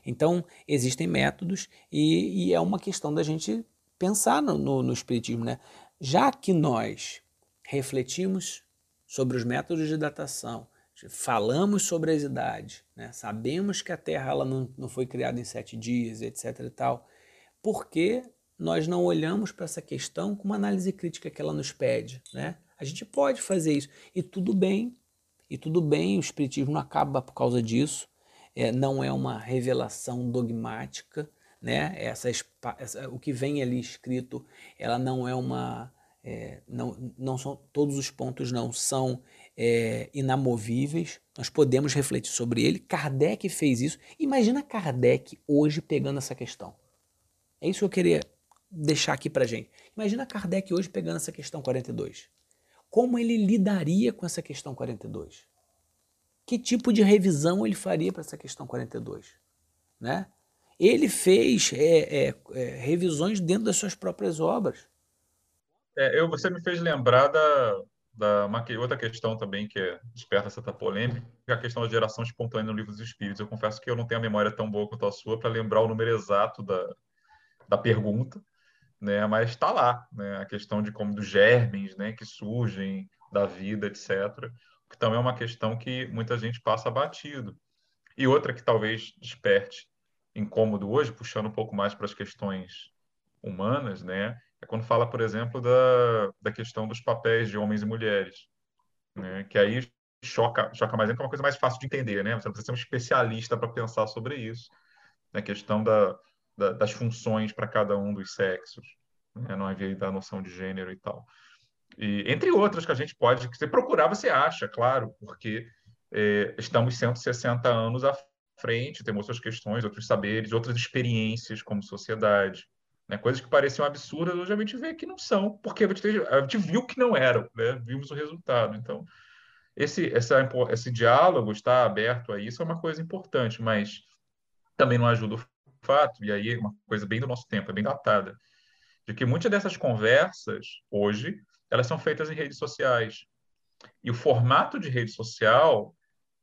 Então, existem métodos e, e é uma questão da gente pensar no, no, no Espiritismo, né? Já que nós refletimos sobre os métodos de datação, falamos sobre as idades, né? sabemos que a Terra ela não, não foi criada em sete dias, etc. e tal, por que nós não olhamos para essa questão com uma análise crítica que ela nos pede? Né? A gente pode fazer isso e tudo bem, e tudo bem, o Espiritismo não acaba por causa disso, é, não é uma revelação dogmática, né? Essa, essa, o que vem ali escrito, ela não é uma, é, não, não são todos os pontos não são é, inamovíveis. Nós podemos refletir sobre ele. Kardec fez isso. Imagina Kardec hoje pegando essa questão. É isso que eu queria deixar aqui para gente. Imagina Kardec hoje pegando essa questão 42. Como ele lidaria com essa questão 42? Que tipo de revisão ele faria para essa questão 42? Né? ele fez é, é, é, revisões dentro das suas próprias obras. É, eu, você me fez lembrar da, da uma, outra questão também que é, desperta certa polêmica, é a questão da geração espontânea no livro dos Espíritos. Eu confesso que eu não tenho a memória tão boa quanto a sua para lembrar o número exato da, da pergunta, né? Mas está lá, né? A questão de como dos germes, né? Que surgem da vida, etc. Que também é uma questão que muita gente passa batido. E outra que talvez desperte incômodo hoje, puxando um pouco mais para as questões humanas, né? É quando fala, por exemplo, da, da questão dos papéis de homens e mulheres, né? Que aí choca, choca mais, é uma coisa mais fácil de entender, né? Você não precisa ser um especialista para pensar sobre isso. A questão da, da, das funções para cada um dos sexos, né? não havia da noção de gênero e tal. E, entre outras que a gente pode, que você procurar, você acha, claro, porque é, estamos 160 anos à frente, temos outras questões, outros saberes, outras experiências como sociedade. Né? Coisas que pareciam absurdas, hoje a gente vê que não são, porque a gente, a gente viu que não eram, né? vimos o resultado. Então, esse, essa, esse diálogo está aberto a isso é uma coisa importante, mas também não ajuda o fato, e aí é uma coisa bem do nosso tempo, é bem datada, de que muitas dessas conversas, hoje, elas são feitas em redes sociais. E o formato de rede social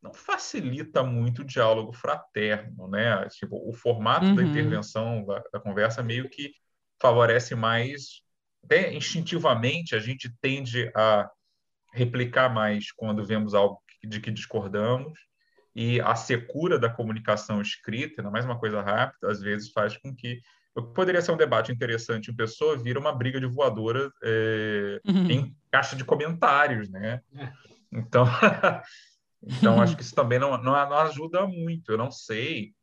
não facilita muito o diálogo fraterno, né? Tipo, o formato uhum. da intervenção, da, da, conversa, meio que favorece mais, até instintivamente, a gente tende a replicar mais quando vemos algo de que discordamos, e a secura da comunicação escrita, ainda mais uma coisa rápida, às vezes faz com que o que poderia ser um debate interessante em pessoa vira uma briga de voadora é, uhum. em caixa de comentários, né? É. Então, então acho que isso também não, não, não, ajuda muito. Eu não sei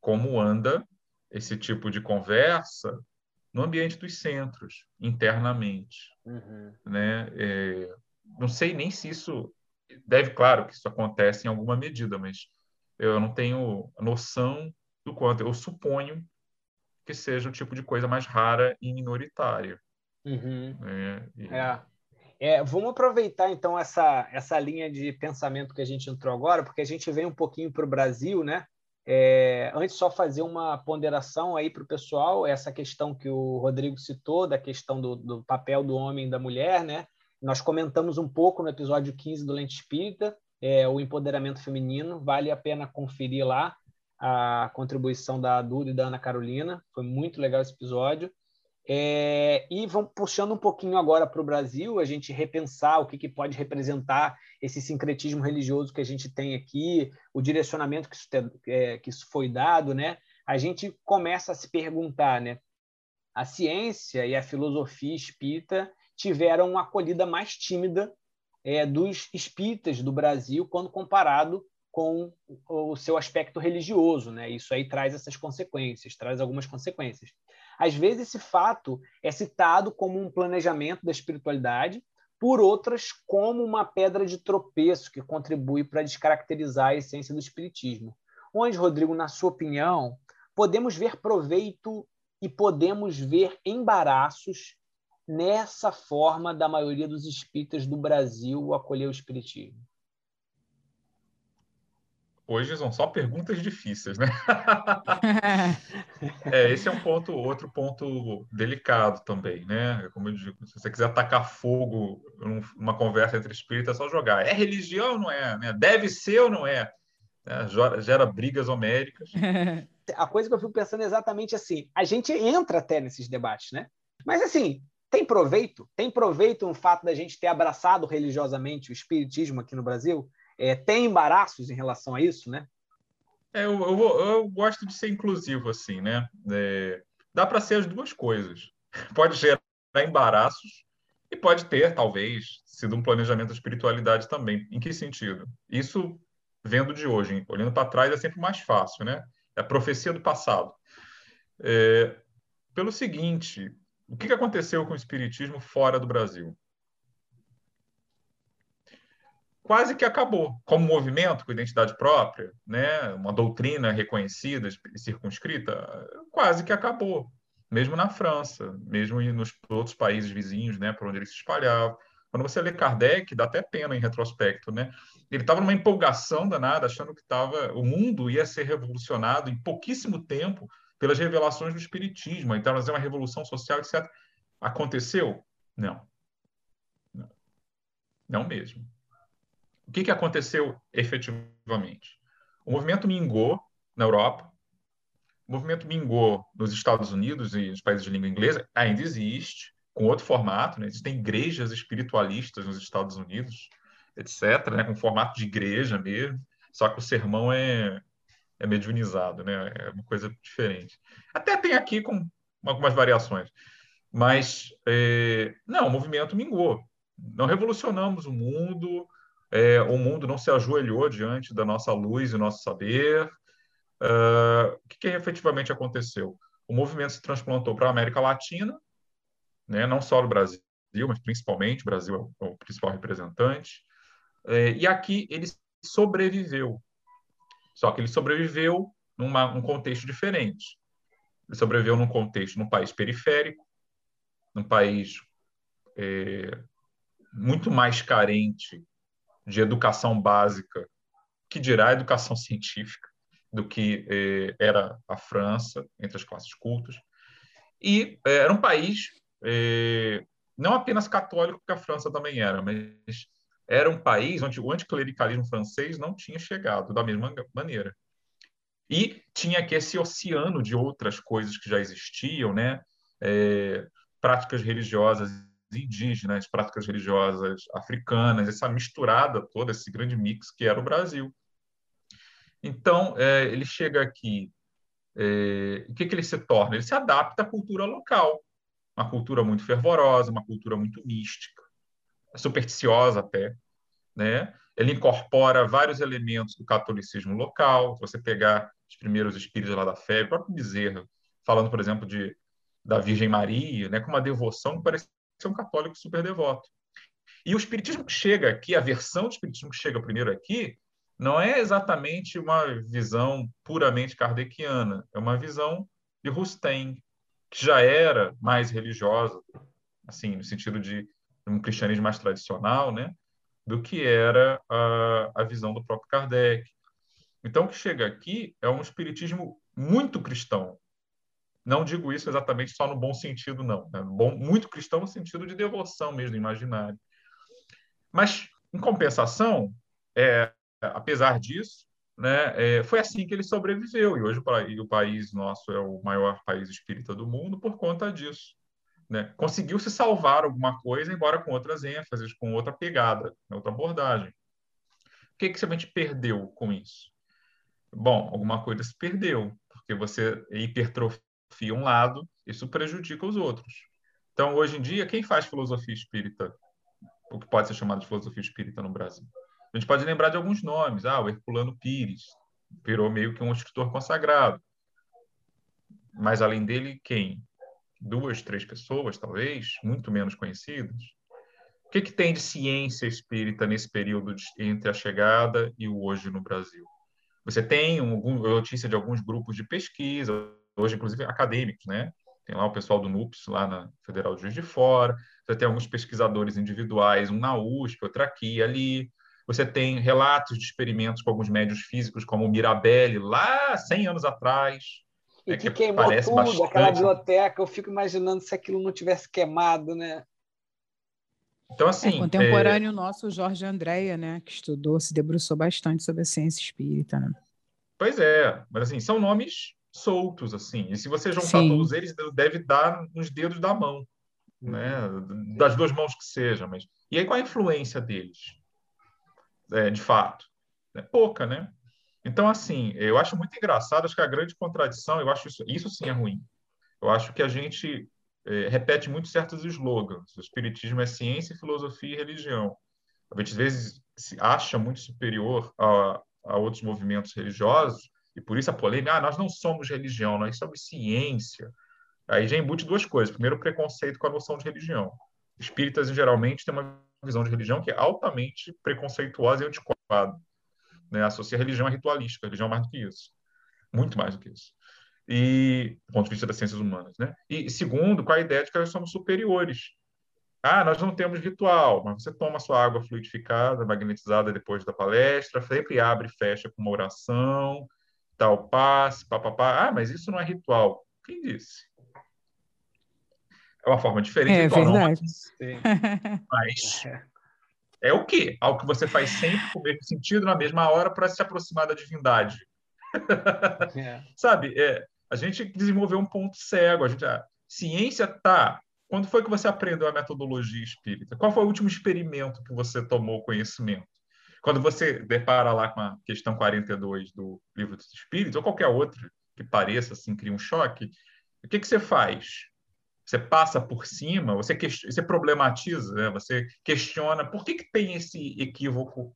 como anda esse tipo de conversa no ambiente dos centros, internamente, uhum. né? É, não sei nem se isso deve, claro, que isso acontece em alguma medida, mas eu não tenho noção do quanto. Eu suponho que seja o tipo de coisa mais rara e minoritária. Uhum. É, e... é. É, vamos aproveitar então essa, essa linha de pensamento que a gente entrou agora, porque a gente vem um pouquinho para o Brasil, né? É, antes só fazer uma ponderação aí para o pessoal, essa questão que o Rodrigo citou, da questão do, do, papel do homem e da mulher, né? Nós comentamos um pouco no episódio 15 do Lente Espírita, é, o empoderamento feminino, vale a pena conferir lá a contribuição da Duda e da Ana Carolina. Foi muito legal esse episódio. É, e vamos puxando um pouquinho agora para o Brasil, a gente repensar o que, que, pode representar esse sincretismo religioso que a gente tem aqui, o direcionamento que isso, te, é, que isso foi dado, né? A gente começa a se perguntar, né? A ciência e a filosofia espírita tiveram uma acolhida mais tímida é, dos espíritas do Brasil quando comparado com o seu aspecto religioso, né? Isso aí traz essas consequências, traz algumas consequências. Às vezes esse fato é citado como um planejamento da espiritualidade, por outras como uma pedra de tropeço que contribui para descaracterizar a essência do espiritismo. Onde, Rodrigo, na sua opinião, podemos ver proveito e podemos ver embaraços nessa forma da maioria dos espíritas do Brasil acolher o espiritismo? Hoje são só perguntas difíceis, né? é, esse é um ponto, outro ponto delicado também, né? Como eu digo, se você quiser atacar fogo numa conversa entre espíritas, é só jogar. É religião ou não é? Né? Deve ser ou não é? é gera, gera brigas homéricas. A coisa que eu fico pensando é exatamente assim: a gente entra até nesses debates, né? Mas assim, tem proveito? Tem proveito o fato da gente ter abraçado religiosamente o espiritismo aqui no Brasil? é, tem embaraços em relação a isso, né? É, eu, eu, eu, gosto de ser inclusivo, assim, né? É, dá para ser as duas coisas. Pode gerar embaraços e pode ter, talvez, sido um planejamento de espiritualidade também. Em que sentido? Isso vendo de hoje, hein? olhando para trás é sempre mais fácil, né? É a profecia do passado. É, pelo seguinte, o que aconteceu com o espiritismo fora do Brasil? quase que acabou. Como movimento com identidade própria, né, uma doutrina reconhecida e circunscrita, quase que acabou. Mesmo na França, mesmo nos outros países vizinhos, né, por onde ele se espalhava. Quando você lê Kardec, dá até pena em retrospecto, né? Ele estava numa empolgação danada, achando que tava, o mundo ia ser revolucionado em pouquíssimo tempo pelas revelações do Espiritismo. Então, é uma revolução social, etc. Aconteceu? Não. Não, Não mesmo. O que, que aconteceu efetivamente? O movimento mingou na Europa, o movimento Mingo nos Estados Unidos e nos países de língua inglesa ainda existe, com outro formato, né? Existem igrejas espiritualistas nos Estados Unidos, etc., né? com formato de igreja mesmo, só que o sermão é, é mediunizado, né? É uma coisa diferente. Até tem aqui com algumas variações. Mas, é, não, o movimento mingou. Não revolucionamos o mundo, é, o mundo não se ajoelhou diante da nossa luz e nosso saber. Uh, o que, que efetivamente aconteceu? O movimento se transplantou para a América Latina, né? não só no Brasil, mas principalmente, o Brasil é o principal representante, é, e aqui ele sobreviveu. Só que ele sobreviveu num contexto diferente. Ele sobreviveu num contexto, num país periférico, num país é, muito mais carente de educação básica, que dirá educação científica, do que é, era a França, entre as classes cultas. E é, era um país é, não apenas católico, que a França também era, mas era um país onde o anticlericalismo francês não tinha chegado da mesma maneira. E tinha aqui esse oceano de outras coisas que já existiam, né? É, práticas religiosas indígenas, práticas religiosas africanas, essa misturada toda, esse grande mix que era o Brasil. Então, é, ele chega aqui, é, o que, que ele se torna? Ele se adapta à cultura local uma cultura muito fervorosa, uma cultura muito mística, supersticiosa até, né? Ele incorpora vários elementos do catolicismo local. Se você pegar os primeiros espíritos lá da fé, o próprio Bezerra, falando, por exemplo, de da Virgem Maria, né, com uma devoção que parece ser um católico super devoto. E o espiritismo que chega aqui, a versão do espiritismo que chega primeiro aqui, não é exatamente uma visão puramente kardeciana, é uma visão de Rustem, que já era mais religiosa, assim, no sentido de um cristianismo mais tradicional, né, do que era a, a visão do próprio Kardec. Então, o que chega aqui é um espiritismo muito cristão. Não digo isso exatamente só no bom sentido, não. Né? Bom, muito cristão no sentido de devoção mesmo, imaginário. Mas, em compensação, é, apesar disso, né? É, foi assim que ele sobreviveu e hoje o país nosso é o maior país espírita do mundo por conta disso. Né? Conseguiu se salvar alguma coisa, embora com outras ênfases, com outra pegada, né? outra abordagem. O que, que a gente perdeu com isso? Bom, alguma coisa se perdeu, porque você hipertrofia um lado, isso prejudica os outros. Então, hoje em dia, quem faz filosofia espírita, o que pode ser chamado de filosofia espírita no Brasil? A gente pode lembrar de alguns nomes. Ah, o Herculano Pires virou meio que um escritor consagrado. Mas além dele, quem? Duas, três pessoas, talvez, muito menos conhecidas. O que, que tem de ciência espírita nesse período de, entre a chegada e o hoje no Brasil? Você tem um, notícia de alguns grupos de pesquisa, hoje, inclusive, acadêmicos, né? Tem lá o pessoal do NUPS, lá na Federal de Juiz de Fora. Você tem alguns pesquisadores individuais, um na USP, outro aqui ali. Você tem relatos de experimentos com alguns médios físicos, como o Mirabelli, lá 100 anos atrás. E é, que, que queimou tudo, bastante... aquela biblioteca. Eu fico imaginando se aquilo não tivesse queimado, né? Então, assim. É, contemporâneo é... nosso, Jorge Andréia, né? Que estudou, se debruçou bastante sobre a ciência espírita, né? Pois é, mas assim, são nomes soltos, assim. E se você juntar Sim. todos eles, deve dar nos dedos da mão, né? Uhum. Das duas mãos que seja. Mas... E aí, qual a influência deles? é, de fato? É pouca, né? Então, assim, eu acho muito engraçado, acho que a grande contradição, eu acho isso, isso sim é ruim. Eu acho que a gente é, repete muito certos slogans. O espiritismo é ciência, filosofia e religião. A gente, às vezes, se acha muito superior a, a outros movimentos religiosos, e por isso a polêmica, ah, nós não somos religião, nós somos ciência. Aí já embute duas coisas. Primeiro, o preconceito com a noção de religião. Espíritas, geralmente, têm uma visão de religião que é altamente preconceituosa e antiquada. Né? Associa a religião a ritualística, a religião é mais do que isso. Muito mais do que isso. E, do ponto de vista das ciências humanas. Né? E, segundo, com a ideia de que nós somos superiores. Ah, nós não temos ritual, mas você toma sua água fluidificada, magnetizada depois da palestra, sempre abre e fecha com uma oração, tal passe, papapá. Ah, mas isso não é ritual. Quem disse? É uma forma diferente. É verdade. Não, mas é o quê? Algo que você faz sempre com o mesmo sentido, na mesma hora, para se aproximar da divindade. É. Sabe? É, a gente desenvolveu um ponto cego. A gente, a ciência tá. Quando foi que você aprendeu a metodologia espírita? Qual foi o último experimento que você tomou conhecimento? Quando você depara lá com a questão 42 do livro dos espíritos, ou qualquer outra que pareça, assim, cria um choque, o que, que você faz? Você passa por cima, você, você problematiza, né? você questiona por que, que tem esse equívoco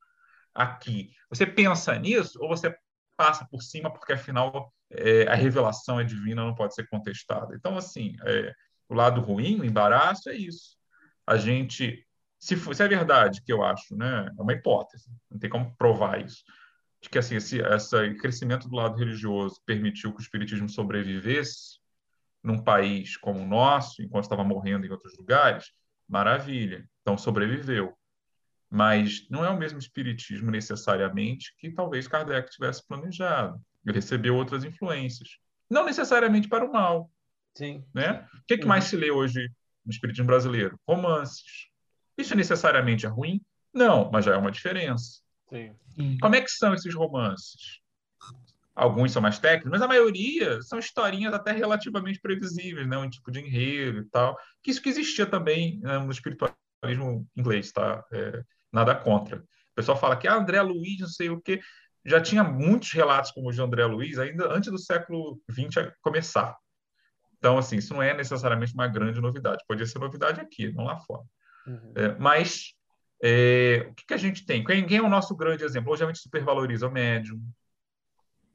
aqui. Você pensa nisso ou você passa por cima porque, afinal, é, a revelação é divina, não pode ser contestada. Então, assim, é, o lado ruim, o embaraço, é isso. A gente, se, for, se é verdade, que eu acho, né, é uma hipótese, não tem como provar isso, de que assim, esse, esse crescimento do lado religioso permitiu que o espiritismo sobrevivesse num país como o nosso, enquanto estava morrendo em outros lugares, maravilha. Então, sobreviveu. Mas não é o mesmo espiritismo necessariamente que talvez Kardec tivesse planejado. Ele recebeu outras influências. Não necessariamente para o mal. Sim. Né? O que, é que mais se lê hoje no espiritismo brasileiro? Romances. Isso necessariamente é ruim? Não, mas já é uma diferença. Sim. Como é que são esses romances? Alguns são mais técnicos, mas a maioria são historinhas até relativamente previsíveis, né? um tipo de enredo e tal. Que isso que existia também né, no espiritualismo inglês, tá? É, nada contra. O pessoal fala que ah, André Luiz, não sei o quê já tinha muitos relatos como o de André Luiz, ainda antes do século XX começar. Então, assim, isso não é necessariamente uma grande novidade. Podia ser novidade aqui, não lá fora. Uhum. É, mas é, o que, que, a gente tem? Quem, quem, é o nosso grande exemplo? Hoje a gente supervaloriza o médium.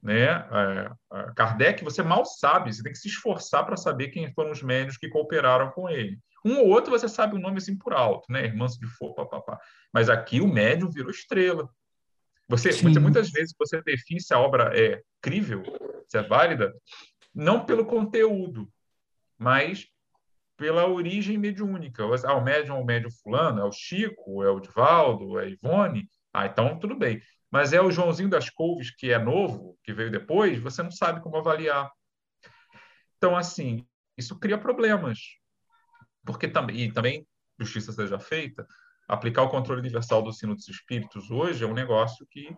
Né? É, Kardec, você mal sabe, você tem que se esforçar para saber quem foram os médios que cooperaram com ele. Um ou outro você sabe o nome assim por alto, né? Irmãos de Fogo, papapá. Mas aqui o médium virou estrela. Você, você, muitas vezes você define se a obra é crível, se é válida, não pelo conteúdo, mas pela origem mediúnica. Ah, o médium é o médium fulano, é o Chico, é o Divaldo, é a Ivone. Ah, então tudo bem. Mas é o Joãozinho das Couves, que é novo, que veio depois, você não sabe como avaliar. Então, assim, isso cria problemas. Porque também, e também, justiça seja feita, aplicar o controle universal do sino dos espíritos hoje é um negócio que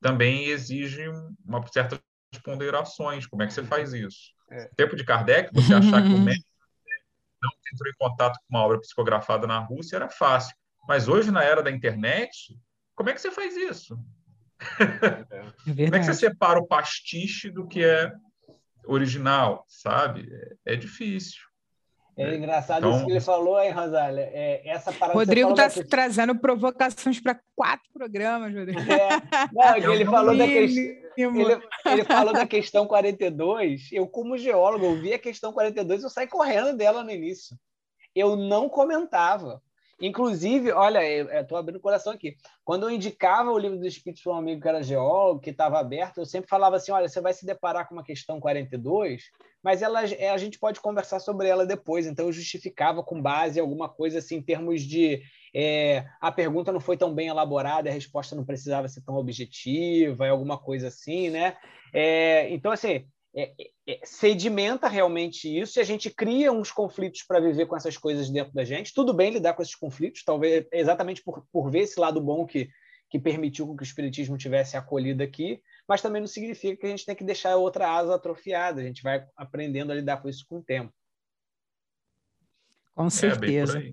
também exige uma certas ponderações. Como é que você faz isso? É. Tempo de Kardec, você achar que o médico não entrou em contato com uma obra psicografada na Rússia era fácil. Mas hoje, na era da internet, como é que você faz isso? É como é que você separa o pastiche do que é original, sabe? É, é difícil. É engraçado então... isso que ele falou aí, Rosália. É, essa parada Rodrigo está da... trazendo provocações para quatro programas, Rodrigo. É. Não, é ele, falou da ele, ele, falou da questão 42. Eu, como geólogo, eu vi a questão 42 eu saí correndo dela no início. Eu não comentava. Inclusive, olha, estou abrindo o coração aqui. Quando eu indicava o livro dos Espíritos para um amigo que era geólogo, que estava aberto, eu sempre falava assim: olha, você vai se deparar com uma questão 42, mas ela, é, a gente pode conversar sobre ela depois. Então, eu justificava com base em alguma coisa assim, em termos de é, a pergunta não foi tão bem elaborada, a resposta não precisava ser tão objetiva, alguma coisa assim, né? É, então, assim, é, é, é, sedimenta realmente isso e a gente cria uns conflitos para viver com essas coisas dentro da gente. Tudo bem lidar com esses conflitos, talvez exatamente por, por ver esse lado bom que, que permitiu que o Espiritismo tivesse acolhido aqui, mas também não significa que a gente tem que deixar a outra asa atrofiada. A gente vai aprendendo a lidar com isso com o tempo. Com é, certeza. É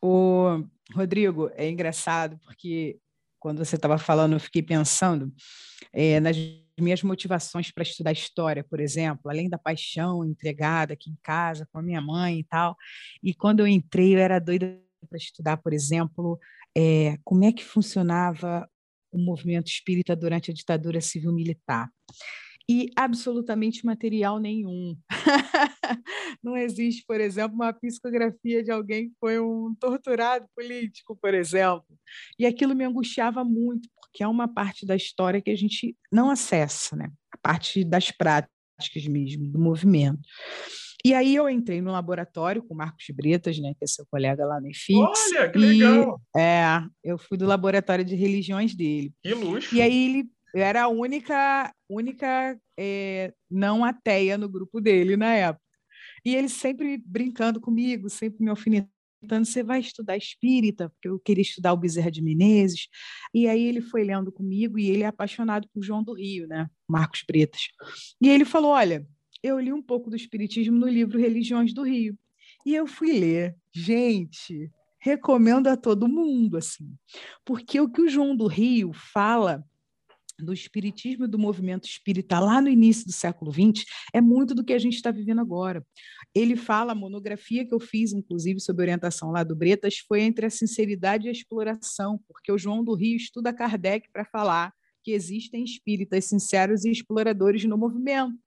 o Rodrigo, é engraçado porque quando você estava falando, eu fiquei pensando é, nas minhas motivações para estudar história, por exemplo, além da paixão entregada aqui em casa com a minha mãe e tal. E quando eu entrei, eu era doida para estudar, por exemplo, é, como é que funcionava o movimento espírita durante a ditadura civil-militar. E absolutamente material nenhum. Não existe, por exemplo, uma psicografia de alguém que foi um torturado político, por exemplo. E aquilo me angustiava muito, porque é uma parte da história que a gente não acessa, né? a parte das práticas mesmo, do movimento. E aí eu entrei no laboratório com o Marcos Bretas, né, que é seu colega lá no IFIX. Olha, que legal! E, é, eu fui do laboratório de religiões dele. Que luxo! E aí ele era a única, única é, não ateia no grupo dele na época. E ele sempre brincando comigo, sempre me alfinetando perguntando: você vai estudar espírita? Porque eu queria estudar o Bezerra de Menezes. E aí ele foi lendo comigo e ele é apaixonado por João do Rio, né? Marcos Pretas. E ele falou: olha, eu li um pouco do espiritismo no livro Religiões do Rio. E eu fui ler. Gente, recomendo a todo mundo, assim. Porque o que o João do Rio fala do espiritismo e do movimento espírita lá no início do século XX é muito do que a gente está vivendo agora. Ele fala, a monografia que eu fiz, inclusive, sobre orientação lá do Bretas, foi entre a sinceridade e a exploração, porque o João do Rio estuda Kardec para falar que existem espíritas sinceros e exploradores no movimento.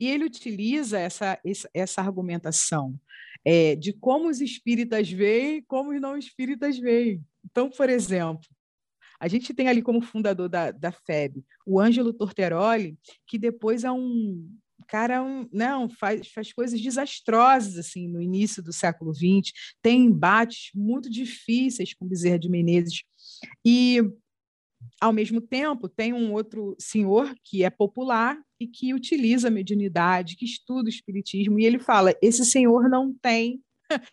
E ele utiliza essa, essa, argumentação é, de como os espíritas veem e como os não espíritas veem. Então, por exemplo, a gente tem ali como fundador da, da FEB o Ângelo Torteroli, que depois é um cara um, não faz, faz coisas desastrosas assim no início do século XX, tem embates muito difíceis com Bezerra de Menezes e ao mesmo tempo tem um outro senhor que é popular e que utiliza a mediunidade, que estuda o espiritismo e ele fala esse senhor não tem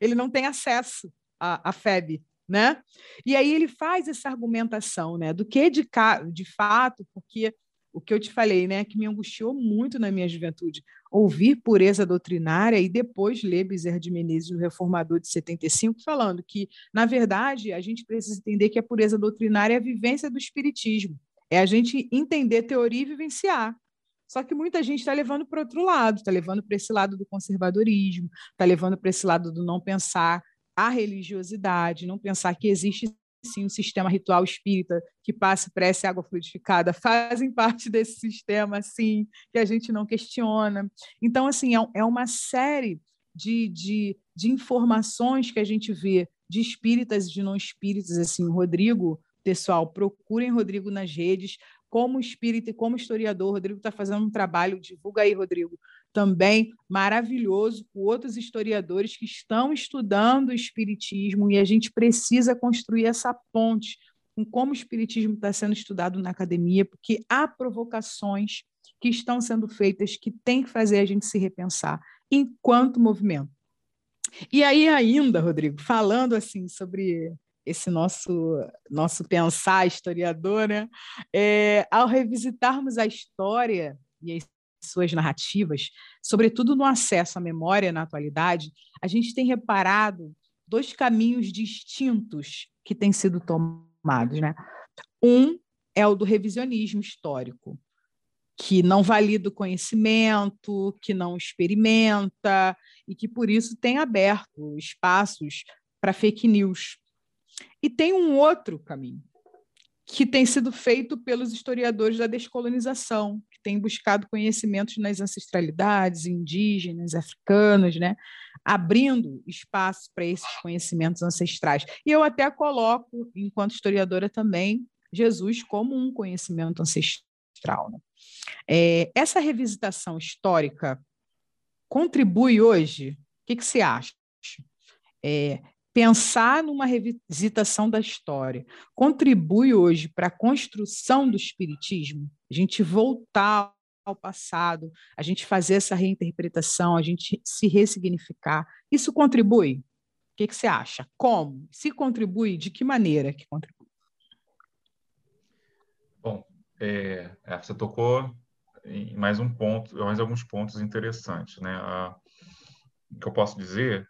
ele não tem acesso à, à FEB, né? E aí ele faz essa argumentação, né, do que de, de fato, porque o que eu te falei, né, que me angustiou muito na minha juventude, ouvir pureza doutrinária e depois ler Bezerra de Menezes, o reformador de 75, falando que, na verdade, a gente precisa entender que a pureza doutrinária é a vivência do espiritismo, é a gente entender teoria e vivenciar. Só que muita gente está levando para outro lado, está levando para esse lado do conservadorismo, está levando para esse lado do não pensar a religiosidade, não pensar que existe sim um sistema ritual espírita que passe prece água fluidificada, fazem parte desse sistema, sim, que a gente não questiona. Então, assim, é, é uma série de, de, de informações que a gente vê de espíritas e de não espíritas, assim, Rodrigo, pessoal, procurem Rodrigo nas redes, como espírita e como historiador, Rodrigo está fazendo um trabalho, divulga aí, Rodrigo, também maravilhoso, com outros historiadores que estão estudando o Espiritismo, e a gente precisa construir essa ponte com como o Espiritismo está sendo estudado na academia, porque há provocações que estão sendo feitas que têm que fazer a gente se repensar enquanto movimento. E aí ainda, Rodrigo, falando assim sobre esse nosso nosso pensar historiador, né? É, ao revisitarmos a história e suas narrativas, sobretudo no acesso à memória na atualidade, a gente tem reparado dois caminhos distintos que têm sido tomados. Né? Um é o do revisionismo histórico, que não valida o conhecimento, que não experimenta e que, por isso, tem aberto espaços para fake news. E tem um outro caminho, que tem sido feito pelos historiadores da descolonização, tem buscado conhecimentos nas ancestralidades indígenas, africanas, né? abrindo espaço para esses conhecimentos ancestrais. E eu até coloco, enquanto historiadora também, Jesus como um conhecimento ancestral. Né? É, essa revisitação histórica contribui hoje? O que, que você acha? É, pensar numa revisitação da história contribui hoje para a construção do espiritismo? A gente voltar ao passado, a gente fazer essa reinterpretação, a gente se ressignificar. Isso contribui? O que, que você acha? Como? Se contribui, de que maneira que contribui? Bom, é, é você tocou em mais um ponto, mais alguns pontos interessantes, né? A, o que eu posso dizer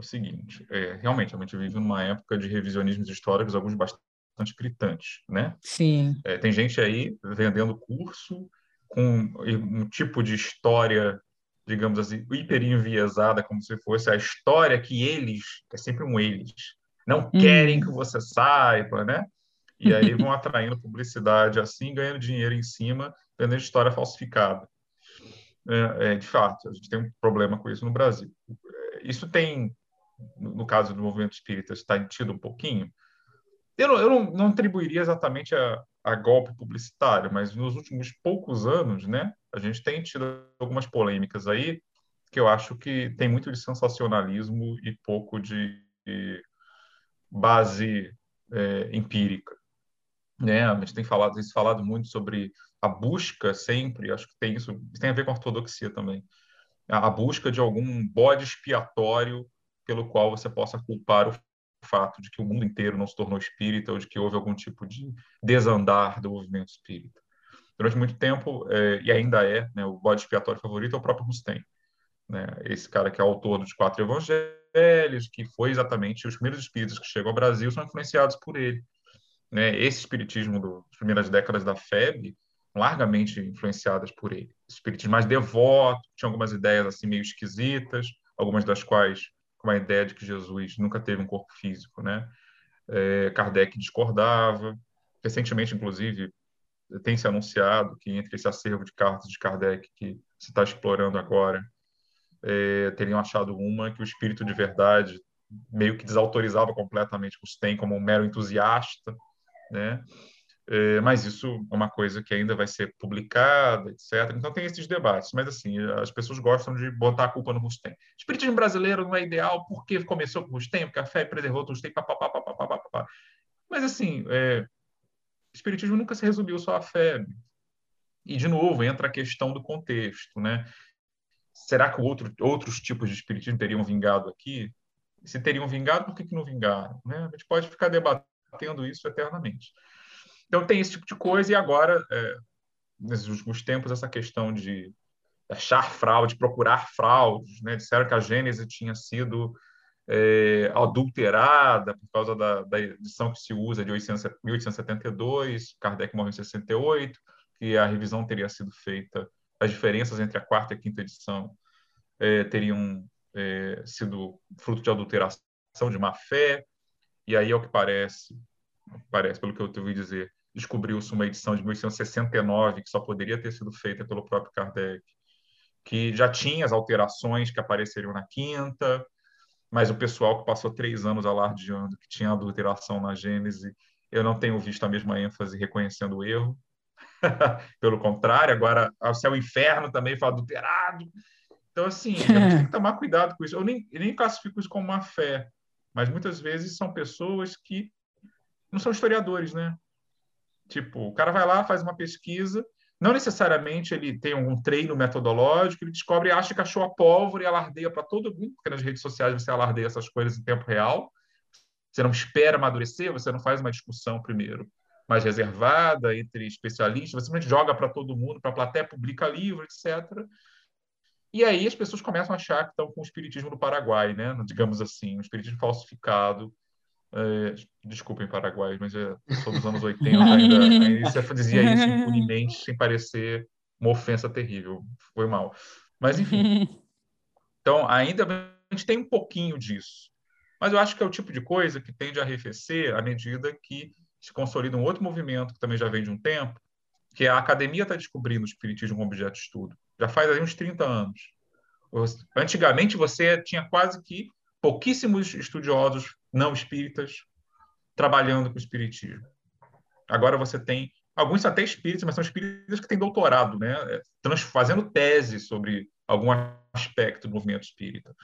o seguinte: é, realmente, a gente vive numa época de revisionismos históricos, alguns bastante gritantes, né? Sim. É, tem gente aí vendendo curso com um tipo de história, digamos assim, hiper enviesada, como se fosse a história que eles, que é sempre um eles, não querem hum. que você saiba, né? E aí vão atraindo publicidade assim, ganhando dinheiro em cima, vendendo história falsificada. É, é, de fato, a gente tem um problema com isso no Brasil. Isso tem no caso do movimento espírita, está tido um pouquinho. Eu não, eu não, atribuiria exatamente a, a, golpe publicitário, mas nos últimos poucos anos, né, a gente tem tido algumas polêmicas aí que eu acho que tem muito de sensacionalismo e pouco de, de base é, empírica. Né? A gente tem falado, tem falado muito sobre a busca sempre, acho que tem isso, tem a ver com a ortodoxia também, a busca de algum bode expiatório pelo qual você possa culpar o fato de que o mundo inteiro não se tornou espírita ou de que houve algum tipo de desandar do movimento espírita. Durante muito tempo, é, e ainda é, né, o bode expiatório favorito é o próprio Rustem. Né? Esse cara que é autor dos quatro evangelhos, que foi exatamente os primeiros espíritos que chegam ao Brasil, são influenciados por ele. Né? Esse espiritismo das primeiras décadas da FEB, largamente influenciadas por ele. Espiritismo mais devoto, tinha algumas ideias assim meio esquisitas, algumas das quais com a ideia de que Jesus nunca teve um corpo físico, né? É, Kardec discordava. Recentemente, inclusive, tem se anunciado que entre esse acervo de cartas de Kardec que se está explorando agora, é, teriam achado uma que o espírito de verdade meio que desautorizava completamente Rustem como um mero entusiasta, né? É, mas isso é uma coisa que ainda vai ser publicada, etc. Então tem esses debates, mas assim, as pessoas gostam de botar a culpa no Rustem. Espiritismo brasileiro não é ideal porque começou com o Rustem, porque a fé preservou o Rustem, papapá, papapá, Mas assim, é, o espiritismo nunca se resumiu só à fé. E, de novo, entra a questão do contexto, né? Será que outro, outros tipos de espiritismo teriam vingado aqui? Se teriam vingado, por que, que não vingaram? Né? A gente pode ficar debatendo isso eternamente. Então tem esse tipo de coisa, e agora, é, nesses últimos tempos, essa questão de achar fraude, procurar fraudes, né? disseram que a Gênese tinha sido é, adulterada por causa da, da, edição que se usa de 800, 1872, Kardec morreu em 68, que a revisão teria sido feita, as diferenças entre a quarta e a quinta edição é, teriam é, sido fruto de adulteração de má fé, e aí, ao que parece, parece, pelo que eu ouvi dizer, descobriu-se uma edição de 1869 que só poderia ter sido feita pelo próprio Kardec, que já tinha as alterações que apareceriam na quinta, mas o pessoal que passou três anos alardeando que tinha adulteração na Gênese, eu não tenho visto a mesma ênfase reconhecendo o erro. Pelo contrário, agora o céu inferno também foi adulterado. Então, assim, a gente tem que tomar cuidado com isso. Eu nem, eu nem classifico isso como uma fé, mas muitas vezes são pessoas que não são historiadores, né? Tipo, o cara vai lá, faz uma pesquisa, não necessariamente ele tem um treino metodológico, ele descobre acha que achou a pólvora e alardeia para todo mundo, porque nas redes sociais você alardeia essas coisas em tempo real. Você não espera amadurecer, você não faz uma discussão primeiro mais reservada entre especialistas, você simplesmente joga para todo mundo, para a plateia, publica livro, etc. E aí as pessoas começam a achar que estão com o espiritismo do Paraguai, né? digamos assim, um espiritismo falsificado, é, desculpem, Paraguai, mas é, eu sou dos anos 80 ainda. ainda você dizia isso impunemente, sem parecer uma ofensa terrível. Foi mal. Mas, enfim. Então, ainda a gente tem um pouquinho disso. Mas eu acho que é o tipo de coisa que tende a arrefecer à medida que se consolida um outro movimento, que também já vem de um tempo, que é a academia está descobrindo o espiritismo como objeto de estudo. Já faz aí uns 30 anos. Antigamente, você tinha quase que pouquíssimos estudiosos não espíritas trabalhando com o espiritismo. Agora você tem alguns até espíritas, mas são espíritas que têm doutorado, né, é, fazendo tese sobre algum aspecto do movimento espírita.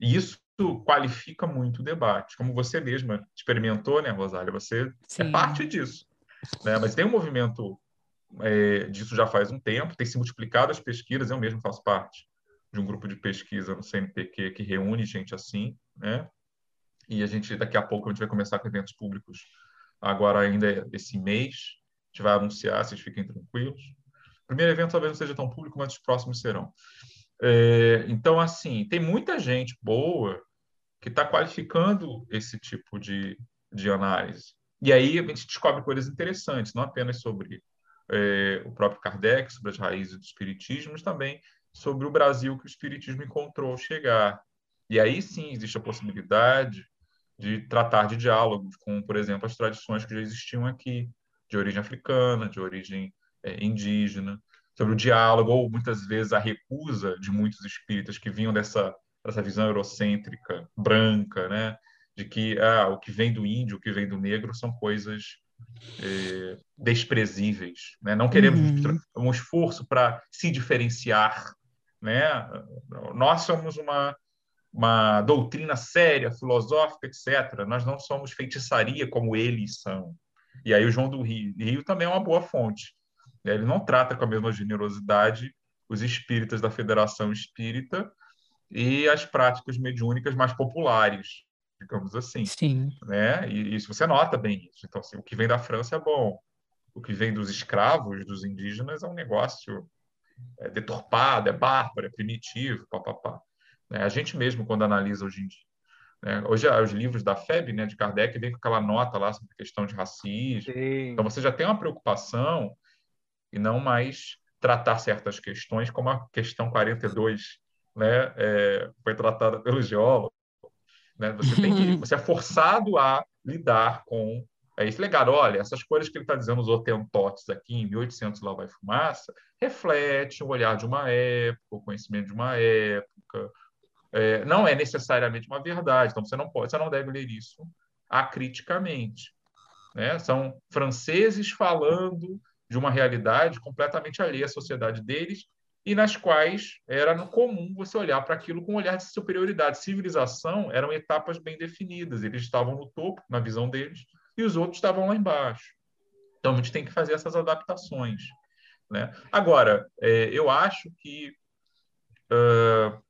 E isso qualifica muito o debate, como você mesma experimentou, né, Rosália? Você é Sim. é parte disso. Né? Mas tem um movimento é, disso já faz um tempo, tem se multiplicado as pesquisas, eu mesmo faço parte de um grupo de pesquisa no CNPq que reúne gente assim, né? E a gente daqui a pouco a gente vai começar com eventos públicos. Agora ainda esse mês a gente vai anunciar vocês fiquem tranquilos. O primeiro evento talvez não seja tão público mas os próximos serão. É, então assim tem muita gente boa que está qualificando esse tipo de, de análise. E aí a gente descobre coisas interessantes não apenas sobre é, o próprio Kardec sobre as raízes do espiritismo mas também sobre o Brasil que o espiritismo encontrou chegar. E aí sim existe a possibilidade de tratar de diálogos com, por exemplo, as tradições que já existiam aqui, de origem africana, de origem é, indígena, sobre o diálogo, ou muitas vezes a recusa de muitos espíritas que vinham dessa, dessa visão eurocêntrica, branca, né? de que ah, o que vem do índio, o que vem do negro são coisas é, desprezíveis. Né? Não queremos uhum. um esforço para se diferenciar. Né? Nós somos uma uma doutrina séria, filosófica, etc. Nós não somos feitiçaria como eles são. E aí o João do Rio, Rio também é uma boa fonte. Ele não trata com a mesma generosidade os espíritas da Federação Espírita e as práticas mediúnicas mais populares, digamos assim. Sim. Né? E isso você nota bem isso. Então, assim, o que vem da França é bom, o que vem dos escravos, dos indígenas, é um negócio é deturpado, é bárbaro, é primitivo, papapá. Né? A gente mesmo, quando analisa hoje em dia, né? Hoje, os livros da FEB, né, de Kardec, vem com aquela nota lá sobre questão de racismo. Sim. Então, você já tem uma preocupação e não mais tratar certas questões, como a questão 42, né, é, foi tratada pelo geólogo. Né? Você, tem que, você é forçado a lidar com é esse legado. Olha, essas coisas que ele está dizendo, os otentotes aqui, em 1800 lá vai fumaça, reflete o olhar de uma época, o conhecimento de uma época, é, não é necessariamente uma verdade. Então você não pode, você não deve ler isso acriticamente. Né? São franceses falando de uma realidade completamente alheia à sociedade deles e nas quais era no comum você olhar para aquilo com um olhar de superioridade. Civilização eram etapas bem definidas. Eles estavam no topo, na visão deles, e os outros estavam lá embaixo. Então a gente tem que fazer essas adaptações. Né? Agora, é, eu acho que uh,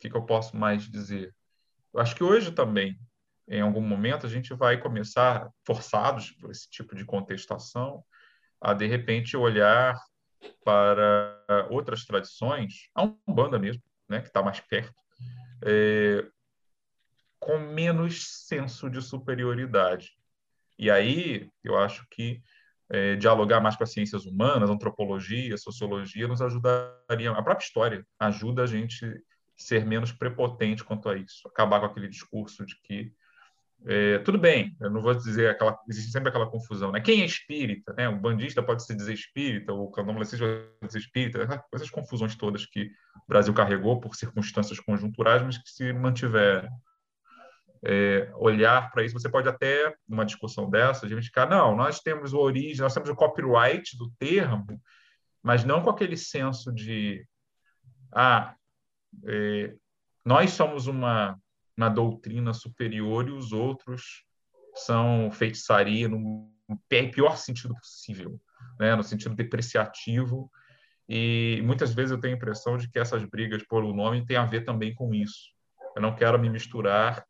que, que eu posso mais dizer? Eu acho que hoje também, em algum momento, a gente vai começar, forçados por esse tipo de contestação, a de repente olhar para outras tradições, a Umbanda mesmo, né, que está mais perto, é, com menos senso de superioridade. E aí, eu acho que é, dialogar mais com as ciências humanas, antropologia, sociologia, nos ajudaria. A própria história ajuda a gente ser menos prepotente quanto a isso, acabar com aquele discurso de que é, tudo bem, eu não vou dizer aquela, existe sempre aquela confusão, né? Quem é espírita, né? Bandista pode se dizer espírita, o candomblessista pode dizer espírita, né? essas confusões todas que o Brasil carregou por circunstâncias conjunturais, mas que se mantiveram. É, olhar para isso, você pode até, numa discussão dessa, gente ficar, não, nós temos o origem, nós temos o copyright do termo, mas não com aquele senso de, ah, é, nós somos uma, uma doutrina superior e os outros são feitiçaria no pior sentido possível, né? no sentido depreciativo. E muitas vezes eu tenho a impressão de que essas brigas por o nome têm a ver também com isso. Eu não quero me misturar,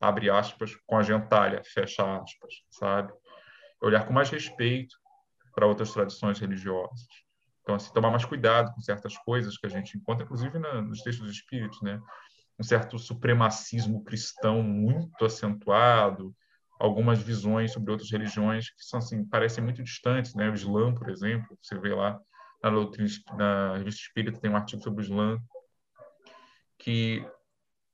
abre aspas, com a gentalha, fecha aspas, sabe? Olhar com mais respeito para outras tradições religiosas. Então, assim, tomar mais cuidado com certas coisas que a gente encontra, inclusive na, nos textos dos espíritos, né? Um certo supremacismo cristão muito acentuado, algumas visões sobre outras religiões que são assim parecem muito distantes, né? O Islã, por exemplo, você vê lá na, doutrina, na revista Espírita tem um artigo sobre o Islã que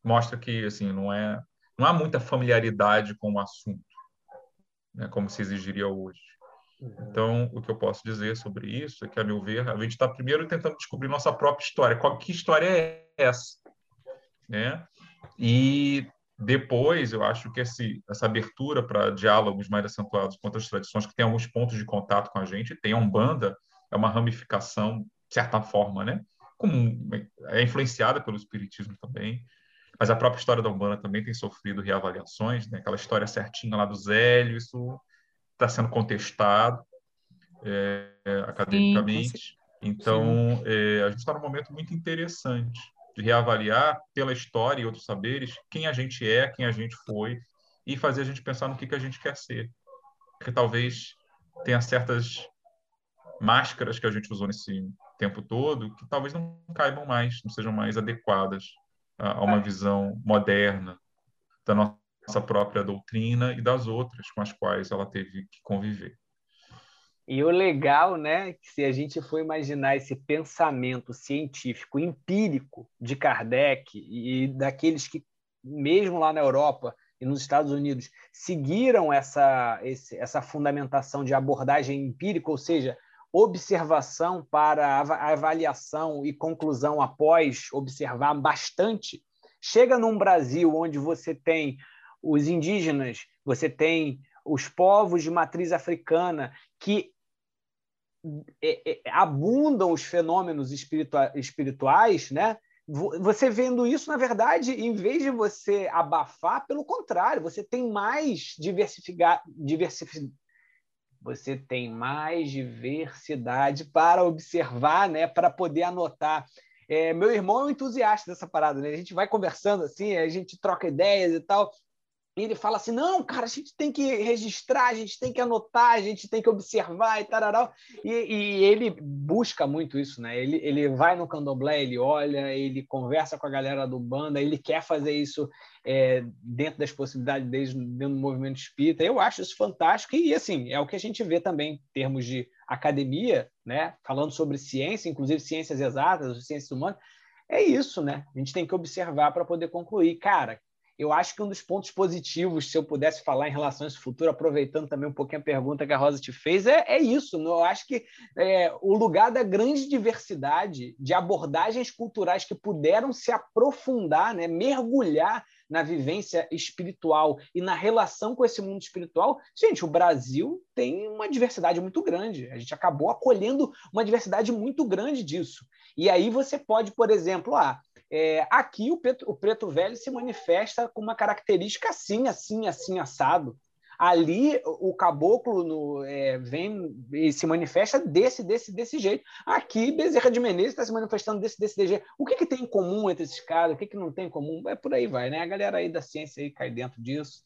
mostra que assim não é não há muita familiaridade com o assunto, né? Como se exigiria hoje. Uhum. Então, o que eu posso dizer sobre isso é que, a meu ver, a gente está primeiro tentando descobrir nossa própria história. Qual, que história é essa? Né? E depois, eu acho que esse, essa abertura para diálogos mais acentuados com outras tradições que tem alguns pontos de contato com a gente, tem a Umbanda, é uma ramificação, de certa forma, né? Como é influenciada pelo Espiritismo também, mas a própria história da Umbanda também tem sofrido reavaliações, né? aquela história certinha lá do Zélio, isso está sendo contestado é, academicamente. Sim, então, é, a gente está num momento muito interessante de reavaliar pela história e outros saberes quem a gente é, quem a gente foi e fazer a gente pensar no que, que a gente quer ser. Porque talvez tenha certas máscaras que a gente usou nesse tempo todo que talvez não caibam mais, não sejam mais adequadas a, a uma visão moderna da nossa nossa própria doutrina e das outras com as quais ela teve que conviver. E o legal, né, que se a gente for imaginar esse pensamento científico empírico de Kardec e daqueles que mesmo lá na Europa e nos Estados Unidos seguiram essa esse, essa fundamentação de abordagem empírica, ou seja, observação para avaliação e conclusão após observar bastante, chega num Brasil onde você tem os indígenas, você tem os povos de matriz africana que é, é, abundam os fenômenos espirituais, né? Você vendo isso, na verdade, em vez de você abafar, pelo contrário, você tem mais diversificar, diversific... você tem mais diversidade para observar, né? Para poder anotar. É, meu irmão é um entusiasta dessa parada, né? A gente vai conversando assim, a gente troca ideias e tal. E ele fala assim: não, cara, a gente tem que registrar, a gente tem que anotar, a gente tem que observar e tal. E, e, ele busca muito isso, né? Ele, ele vai no candomblé, ele olha, ele conversa com a galera do banda, ele quer fazer isso é, dentro das possibilidades dele, dentro do movimento espírita. Eu acho isso fantástico e, assim, é o que a gente vê também em termos de academia, né? Falando sobre ciência, inclusive ciências exatas, ciências humanas. É isso, né? A gente tem que observar para poder concluir. Cara, eu acho que um dos pontos positivos, se eu pudesse falar em relação a esse futuro, aproveitando também um pouquinho a pergunta que a Rosa te fez, é, é isso. Eu acho que é, o lugar da grande diversidade de abordagens culturais que puderam se aprofundar, né, mergulhar na vivência espiritual e na relação com esse mundo espiritual, gente, o Brasil tem uma diversidade muito grande. A gente acabou acolhendo uma diversidade muito grande disso. E aí você pode, por exemplo, ah, é, aqui o preto, o preto velho se manifesta com uma característica assim, assim, assim, assado. Ali o caboclo no, é, vem e se manifesta desse, desse, desse jeito. Aqui Bezerra de Menezes está se manifestando desse, desse, desse jeito. O que, que tem em comum entre esses caras? O que, que não tem em comum? É por aí vai, né? A galera aí da ciência aí cai dentro disso.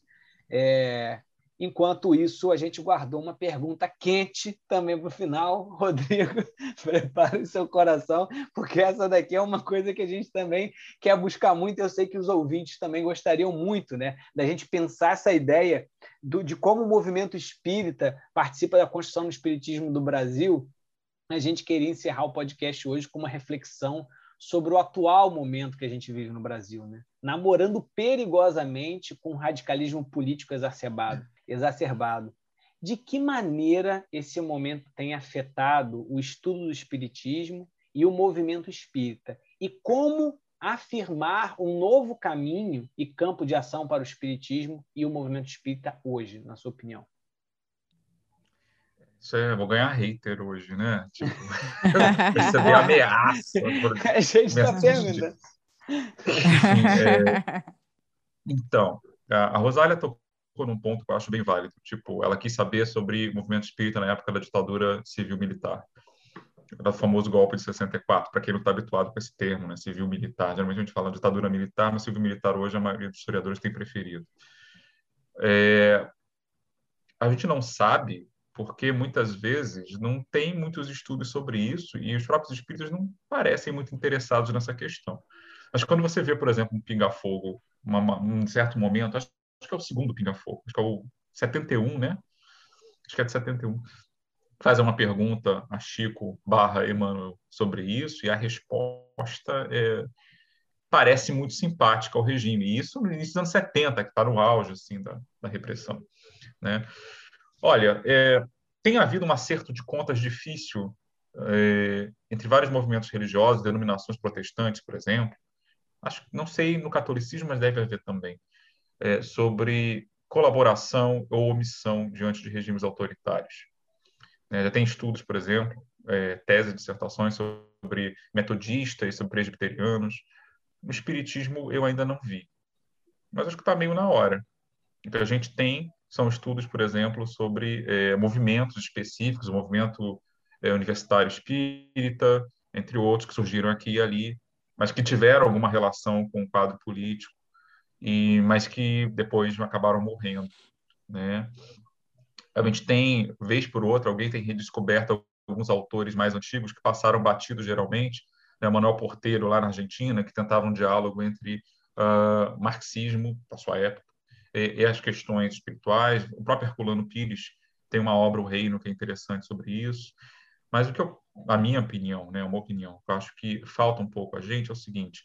É, Enquanto isso, a gente guardou uma pergunta quente também para o final. Rodrigo, prepare o seu coração, porque essa daqui é uma coisa que a gente também quer buscar muito. Eu sei que os ouvintes também gostariam muito, né? Da gente pensar essa ideia do, de como o movimento espírita participa da construção do espiritismo do Brasil. A gente queria encerrar o podcast hoje com uma reflexão sobre o atual momento que a gente vive no Brasil, né? namorando perigosamente com radicalismo político exacerbado exacerbado. De que maneira esse momento tem afetado o estudo do espiritismo e o movimento espírita? E como afirmar um novo caminho e campo de ação para o espiritismo e o movimento espírita hoje, na sua opinião? Isso é, vou ganhar hater hoje, né? Tipo, receber ameaça. A gente está tendo, né? É... Então, a Rosália tocou num ponto que eu acho bem válido. Tipo, ela quis saber sobre movimento espírita na época da ditadura civil-militar. O famoso golpe de 64, para quem não está habituado com esse termo, né, civil-militar. Geralmente a gente fala ditadura militar, mas civil-militar hoje a maioria dos historiadores tem preferido. É... A gente não sabe porque muitas vezes não tem muitos estudos sobre isso e os próprios espíritos não parecem muito interessados nessa questão. Mas quando você vê, por exemplo, um pinga-fogo, um certo momento, acho acho que é o segundo Pinga Fogo, acho que é o 71, né? Acho que é de 71. Faz uma pergunta a Chico barra Emmanuel sobre isso, e a resposta é, parece muito simpática ao regime. E isso no início dos anos 70, que está no auge assim, da, da repressão. Né? Olha, é, tem havido um acerto de contas difícil é, entre vários movimentos religiosos, denominações protestantes, por exemplo. Acho, não sei no catolicismo, mas deve haver também é, sobre colaboração ou omissão diante de regimes autoritários. É, já tem estudos, por exemplo, é, tese, dissertações sobre metodistas, sobre presbiterianos. No espiritismo eu ainda não vi, mas acho que está meio na hora. O que a gente tem são estudos, por exemplo, sobre é, movimentos específicos, o movimento é, universitário espírita, entre outros que surgiram aqui e ali, mas que tiveram alguma relação com o quadro político e mas que depois acabaram morrendo, né? A gente tem, vez por outra, alguém tem redescoberto alguns autores mais antigos que passaram batidos geralmente, né? Manuel Porteiro lá na Argentina, que tentava um diálogo entre uh, marxismo da sua época e, e, as questões espirituais. O próprio Herculano Pires tem uma obra O Reino que é interessante sobre isso. Mas o que eu, a minha opinião, né, uma opinião, eu acho que falta um pouco a gente é o seguinte: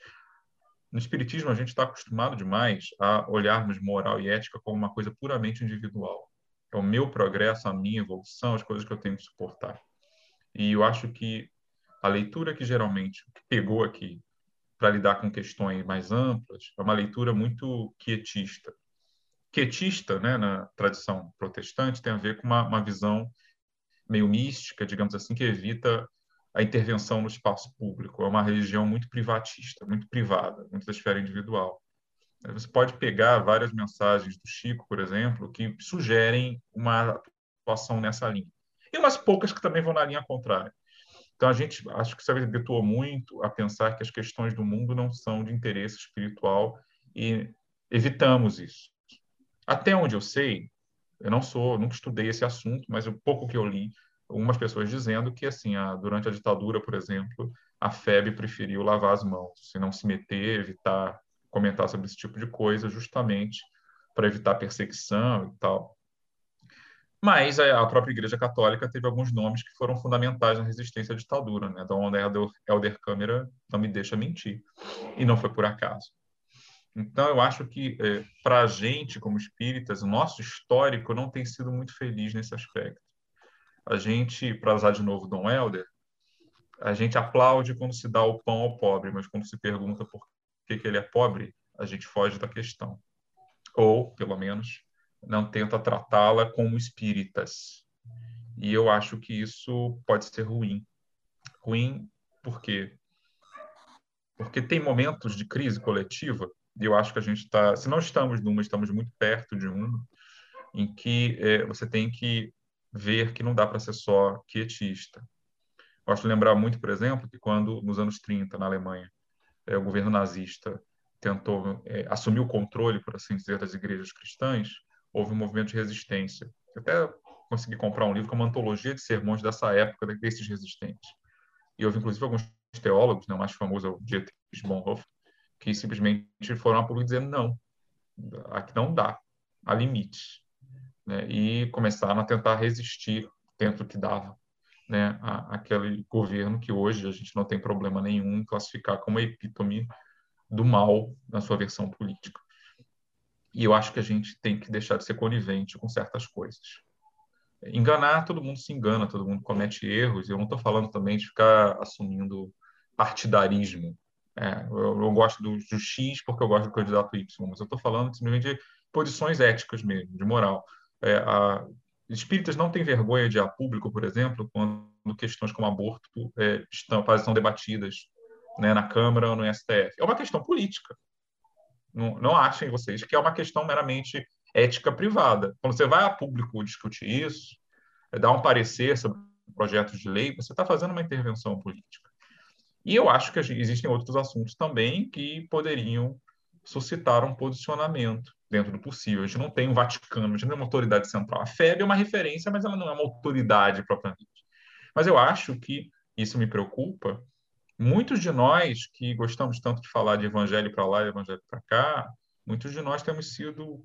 no Espiritismo, a gente está acostumado demais a olharmos moral e ética como uma coisa puramente individual. É o meu progresso, a minha evolução, as coisas que eu tenho que suportar. E eu acho que a leitura que geralmente pegou aqui para lidar com questões mais amplas é uma leitura muito quietista. Quietista, né, na tradição protestante, tem a ver com uma, uma visão meio mística, digamos assim, que evita a intervenção no espaço público. É uma religião muito privatista, muito privada, muito da esfera individual. Você pode pegar várias mensagens do Chico, por exemplo, que sugerem uma atuação nessa linha. E umas poucas que também vão na linha contrária. Então, a gente acho que se habituou muito a pensar que as questões do mundo não são de interesse espiritual e evitamos isso. Até onde eu sei, eu não sou, nunca estudei esse assunto, mas o pouco que eu li, algumas pessoas dizendo que, assim, a, durante a ditadura, por exemplo, a FEB preferiu lavar as mãos, se não se meter, evitar comentar sobre esse tipo de coisa, justamente para evitar perseguição e tal. Mas a própria Igreja Católica teve alguns nomes que foram fundamentais na resistência à ditadura. Né? Dom Helder Câmara não me deixa mentir. E não foi por acaso. Então, eu acho que, é, para a gente, como espíritas, o nosso histórico não tem sido muito feliz nesse aspecto. A gente, para usar de novo Dom Helder, a gente aplaude quando se dá o pão ao pobre, mas quando se pergunta por que, que ele é pobre, a gente foge da questão. Ou, pelo menos, não tenta tratá-la como espíritas. E eu acho que isso pode ser ruim. Ruim por quê? Porque tem momentos de crise coletiva, e eu acho que a gente está, se não estamos numa, estamos muito perto de uma, em que é, você tem que ver que não dá para ser só quietista. Gosto de lembrar muito, por exemplo, que quando, nos anos 30, na Alemanha, é, o governo nazista tentou é, assumir o controle, por assim dizer, das igrejas cristãs, houve um movimento de resistência. Eu até consegui comprar um livro com uma antologia de sermões dessa época, desses resistentes. E houve, inclusive, alguns teólogos, né, o mais famoso é o Dietrich Bonhoeffer, que simplesmente foram a público dizendo não, aqui não dá, há limites. Né, e começaram a tentar resistir dentro do que dava. Né, a, aquele governo que hoje a gente não tem problema nenhum em classificar como a epítome do mal na sua versão política. E eu acho que a gente tem que deixar de ser conivente com certas coisas. Enganar, todo mundo se engana, todo mundo comete erros. Eu não estou falando também de ficar assumindo partidarismo. É, eu, eu, gosto do, do, X porque eu gosto do candidato Y, mas eu estou falando simplesmente de posições éticas mesmo, de moral. É, a, espíritas não têm vergonha de ir a público, por exemplo, quando questões como aborto é, estão, estão debatidas né, na Câmara ou no STF. É uma questão política. Não, não achem vocês que é uma questão meramente ética privada. Quando você vai a público discutir isso, é dar um parecer sobre projetos de lei, você está fazendo uma intervenção política. E eu acho que existem outros assuntos também que poderiam suscitar um posicionamento dentro do possível. A gente não tem um Vaticano, a gente não tem uma autoridade central. A FEB é uma referência, mas ela não é uma autoridade propriamente. Mas eu acho que isso me preocupa, muitos de nós que gostamos tanto de falar de evangelho para lá e evangelho para cá, muitos de nós temos sido.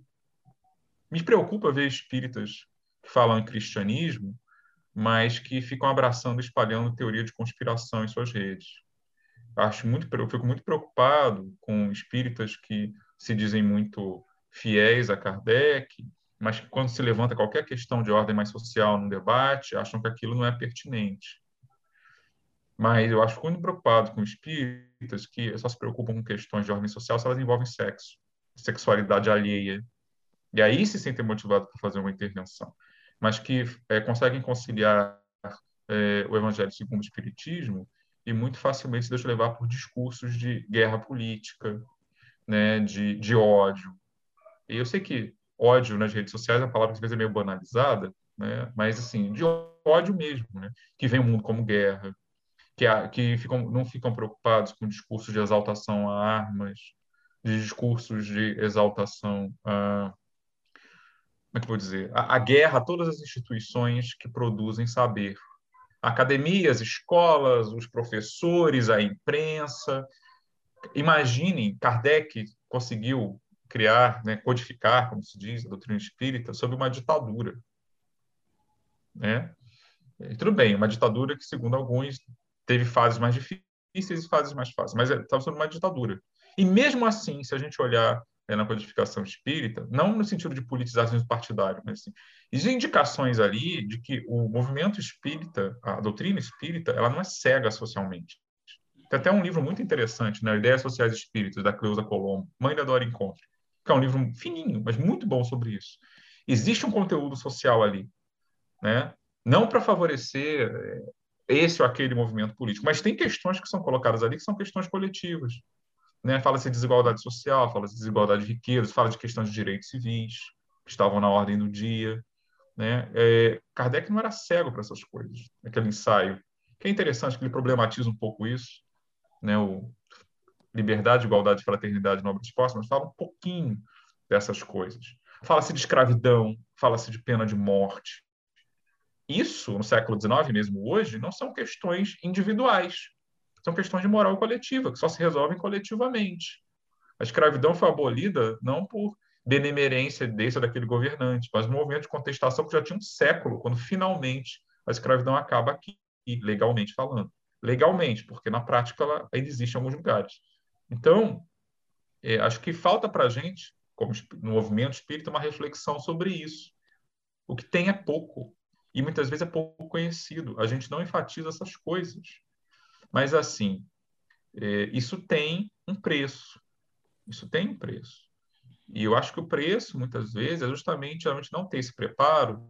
Me preocupa ver espíritas que falam em cristianismo, mas que ficam abraçando, espalhando teoria de conspiração em suas redes. Acho muito, eu fico muito preocupado com espíritas que se dizem muito fiéis a Kardec, mas que quando se levanta qualquer questão de ordem mais social no debate, acham que aquilo não é pertinente. Mas eu acho muito preocupado com espíritas que só se preocupam com questões de ordem social se elas envolvem sexo, sexualidade alheia. E aí se sentem motivados para fazer uma intervenção. Mas que é, conseguem conciliar é, o evangelho segundo o espiritismo e muito facilmente se deixam levar por discursos de guerra política, né, de, de ódio. E eu sei que ódio nas redes sociais é uma palavra que às vezes é meio banalizada, né, mas assim, de ódio mesmo, né, que vem o mundo como guerra, que, que ficam, não ficam preocupados com discursos de exaltação a armas, de discursos de exaltação a. Como é que eu vou dizer? A, a guerra a todas as instituições que produzem saber. Academias, escolas, os professores, a imprensa. Imaginem, Kardec conseguiu criar, né, codificar, como se diz, a doutrina espírita, sob uma ditadura. Né? E tudo bem, uma ditadura que, segundo alguns, teve fases mais difíceis e fases mais fáceis, mas estava é, sendo uma ditadura. E mesmo assim, se a gente olhar é, na codificação espírita, não no sentido de politização partidário, mas assim, existem indicações ali de que o movimento espírita, a doutrina espírita, ela não é cega socialmente. Tem até um livro muito interessante, né, Ideias Sociais Espíritas, da Cleusa Colombo, Mãe da Dora Encontre, que é um livro fininho, mas muito bom sobre isso. Existe um conteúdo social ali, né? não para favorecer é, esse ou aquele movimento político. Mas tem questões que são colocadas ali que são questões coletivas. Né? Fala-se de desigualdade social, fala-se de desigualdade de riqueza, fala de questões de direitos civis, que estavam na ordem do dia. Né? É, Kardec não era cego para essas coisas, aquele ensaio que é interessante que ele problematiza um pouco isso, né? O liberdade, igualdade, fraternidade, nobre esporte, mas fala um pouquinho dessas coisas. Fala-se de escravidão, fala-se de pena de morte. Isso, no século XIX, mesmo hoje, não são questões individuais, são questões de moral coletiva, que só se resolvem coletivamente. A escravidão foi abolida não por benemerência desse ou daquele governante, mas um movimento de contestação que já tinha um século, quando finalmente a escravidão acaba aqui, legalmente falando. Legalmente, porque na prática ela ainda existe em alguns lugares. Então, é, acho que falta para a gente, como no movimento espírita, uma reflexão sobre isso. O que tem é pouco, e muitas vezes é pouco conhecido. A gente não enfatiza essas coisas. Mas, assim, é, isso tem um preço. Isso tem um preço. E eu acho que o preço, muitas vezes, é justamente a gente não ter esse preparo.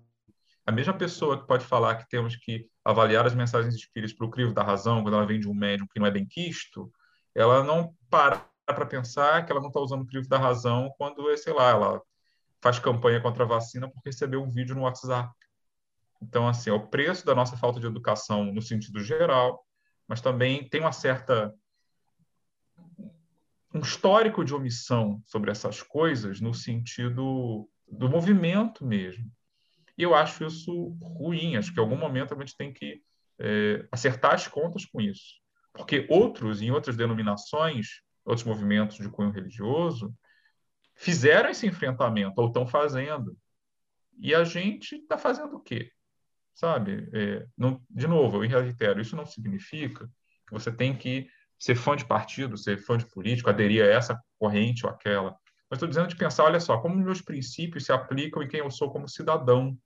A mesma pessoa que pode falar que temos que avaliar as mensagens espíritas para o crivo da razão, quando ela vem de um médium que não é bem quisto, ela não para para pensar que ela não está usando o crivo da razão quando, sei lá, ela faz campanha contra a vacina porque recebeu um vídeo no WhatsApp. Então, assim, é o preço da nossa falta de educação no sentido geral, mas também tem uma certa um histórico de omissão sobre essas coisas no sentido do movimento mesmo. E eu acho isso ruim. Acho que em algum momento a gente tem que é, acertar as contas com isso. Porque outros, em outras denominações, outros movimentos de cunho religioso, fizeram esse enfrentamento, ou estão fazendo. E a gente está fazendo o quê? Sabe? É, não, de novo, eu reitero, isso não significa que você tem que ser fã de partido, ser fã de político, aderir a essa corrente ou aquela. Mas estou dizendo de pensar, olha só, como meus princípios se aplicam em quem eu sou como cidadão.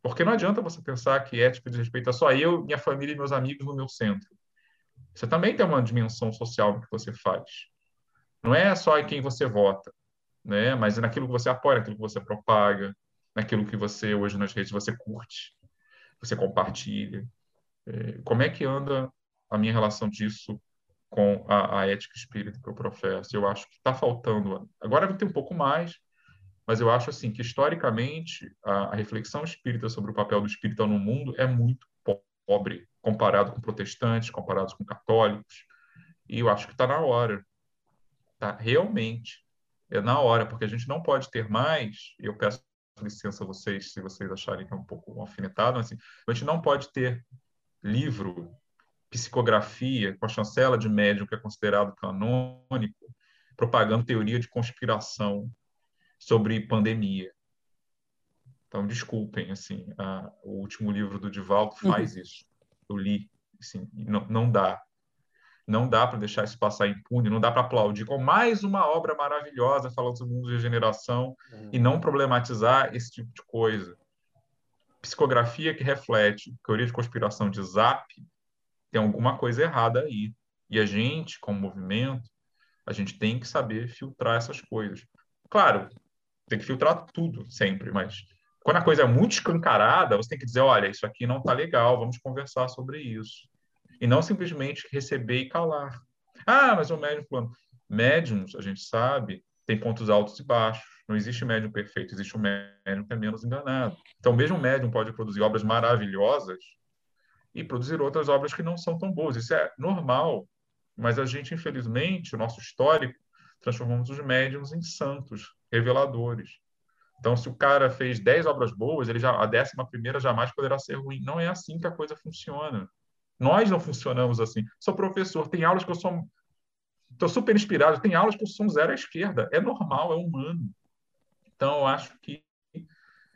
Porque não adianta você pensar que ética diz respeito só eu, minha família e meus amigos no meu centro. Você também tem uma dimensão social no que você faz. Não é só em quem você vota, né? mas é naquilo que você apoia, naquilo que você propaga, naquilo que você, hoje nas redes, você curte, você compartilha. É, como é que anda a minha relação disso com a, a ética espírita que eu professo. Eu acho que está faltando. Agora ter um pouco mais, mas eu acho assim que historicamente a, a, reflexão espírita sobre o papel do espírita no mundo é muito pobre comparado com protestantes, comparados com católicos. E eu acho que está na hora. Tá realmente é na hora, porque a gente não pode ter mais. Eu peço licença a vocês se vocês acharem que é um pouco alfinetado, mas assim, a gente não pode ter livro psicografia, com a chancela de médium que é considerado canônico, propagando teoria de conspiração sobre pandemia. Então, desculpem, assim, a, o último livro do Divaldo faz uhum. isso. Eu li, assim, não, não dá. Não dá para deixar isso passar impune, não dá para aplaudir com mais uma obra maravilhosa falando sobre o mundo de regeneração uhum. e não problematizar esse tipo de coisa. Psicografia que reflete teoria de conspiração de Zap tem alguma coisa errada aí. E a gente, como movimento, a gente tem que saber filtrar essas coisas. Claro, tem que filtrar tudo sempre, mas quando a coisa é muito escancarada, você tem que dizer, olha, isso aqui não está legal, vamos conversar sobre isso. E não simplesmente receber e calar. Ah, mas o médium plano. Médiums, a gente sabe, tem pontos altos e baixos. Não existe médium perfeito, existe um médium que é menos enganado. Então, mesmo o médium pode produzir obras maravilhosas e produzir outras obras que não são tão boas. Isso é normal, mas a gente, infelizmente, o nosso histórico, transformamos os médiums em santos, reveladores. Então, se o cara fez 10 obras boas, ele já, a décima primeira jamais poderá ser ruim. Não é assim que a coisa funciona. Nós não funcionamos assim. Sou professor, tem aulas que eu sou estou super inspirado, tem aulas que eu sou zero à esquerda. É normal, é humano. Então, eu acho que,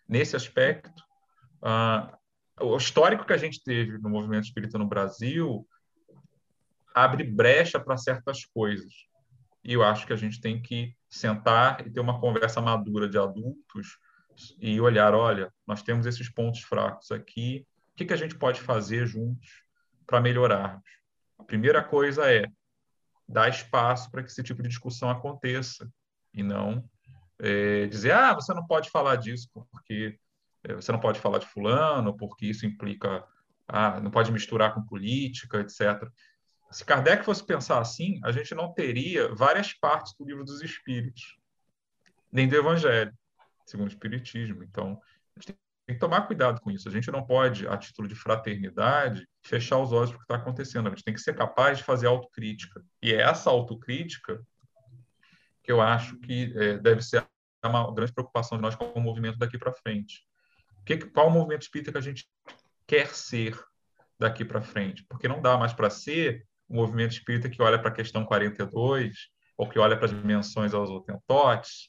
nesse aspecto, uh, o histórico que a gente teve no movimento espírita no Brasil abre brecha para certas coisas. E eu acho que a gente tem que sentar e ter uma conversa madura de adultos e olhar, olha, nós temos esses pontos fracos aqui, o que, que a gente pode fazer juntos para melhorarmos? A primeira coisa é dar espaço para que esse tipo de discussão aconteça e não é, dizer, ah, você não pode falar disso porque é, você não pode falar de fulano, porque isso implica, ah, não pode misturar com política, etc. Se Kardec fosse pensar assim, a gente não teria várias partes do livro dos Espíritos, nem do Evangelho, segundo o Espiritismo. Então, a gente que tomar cuidado com isso. A gente não pode, a título de fraternidade, fechar os olhos para o que está acontecendo. A gente tem que ser capaz de fazer autocrítica. E é essa autocrítica que eu acho que é, deve ser uma grande preocupação de nós como movimento daqui para frente. Que, qual o movimento espírita que a gente quer ser daqui para frente? Porque não dá mais para ser o movimento espírita que olha para a questão 42 ou que olha para as dimensões aos otentotes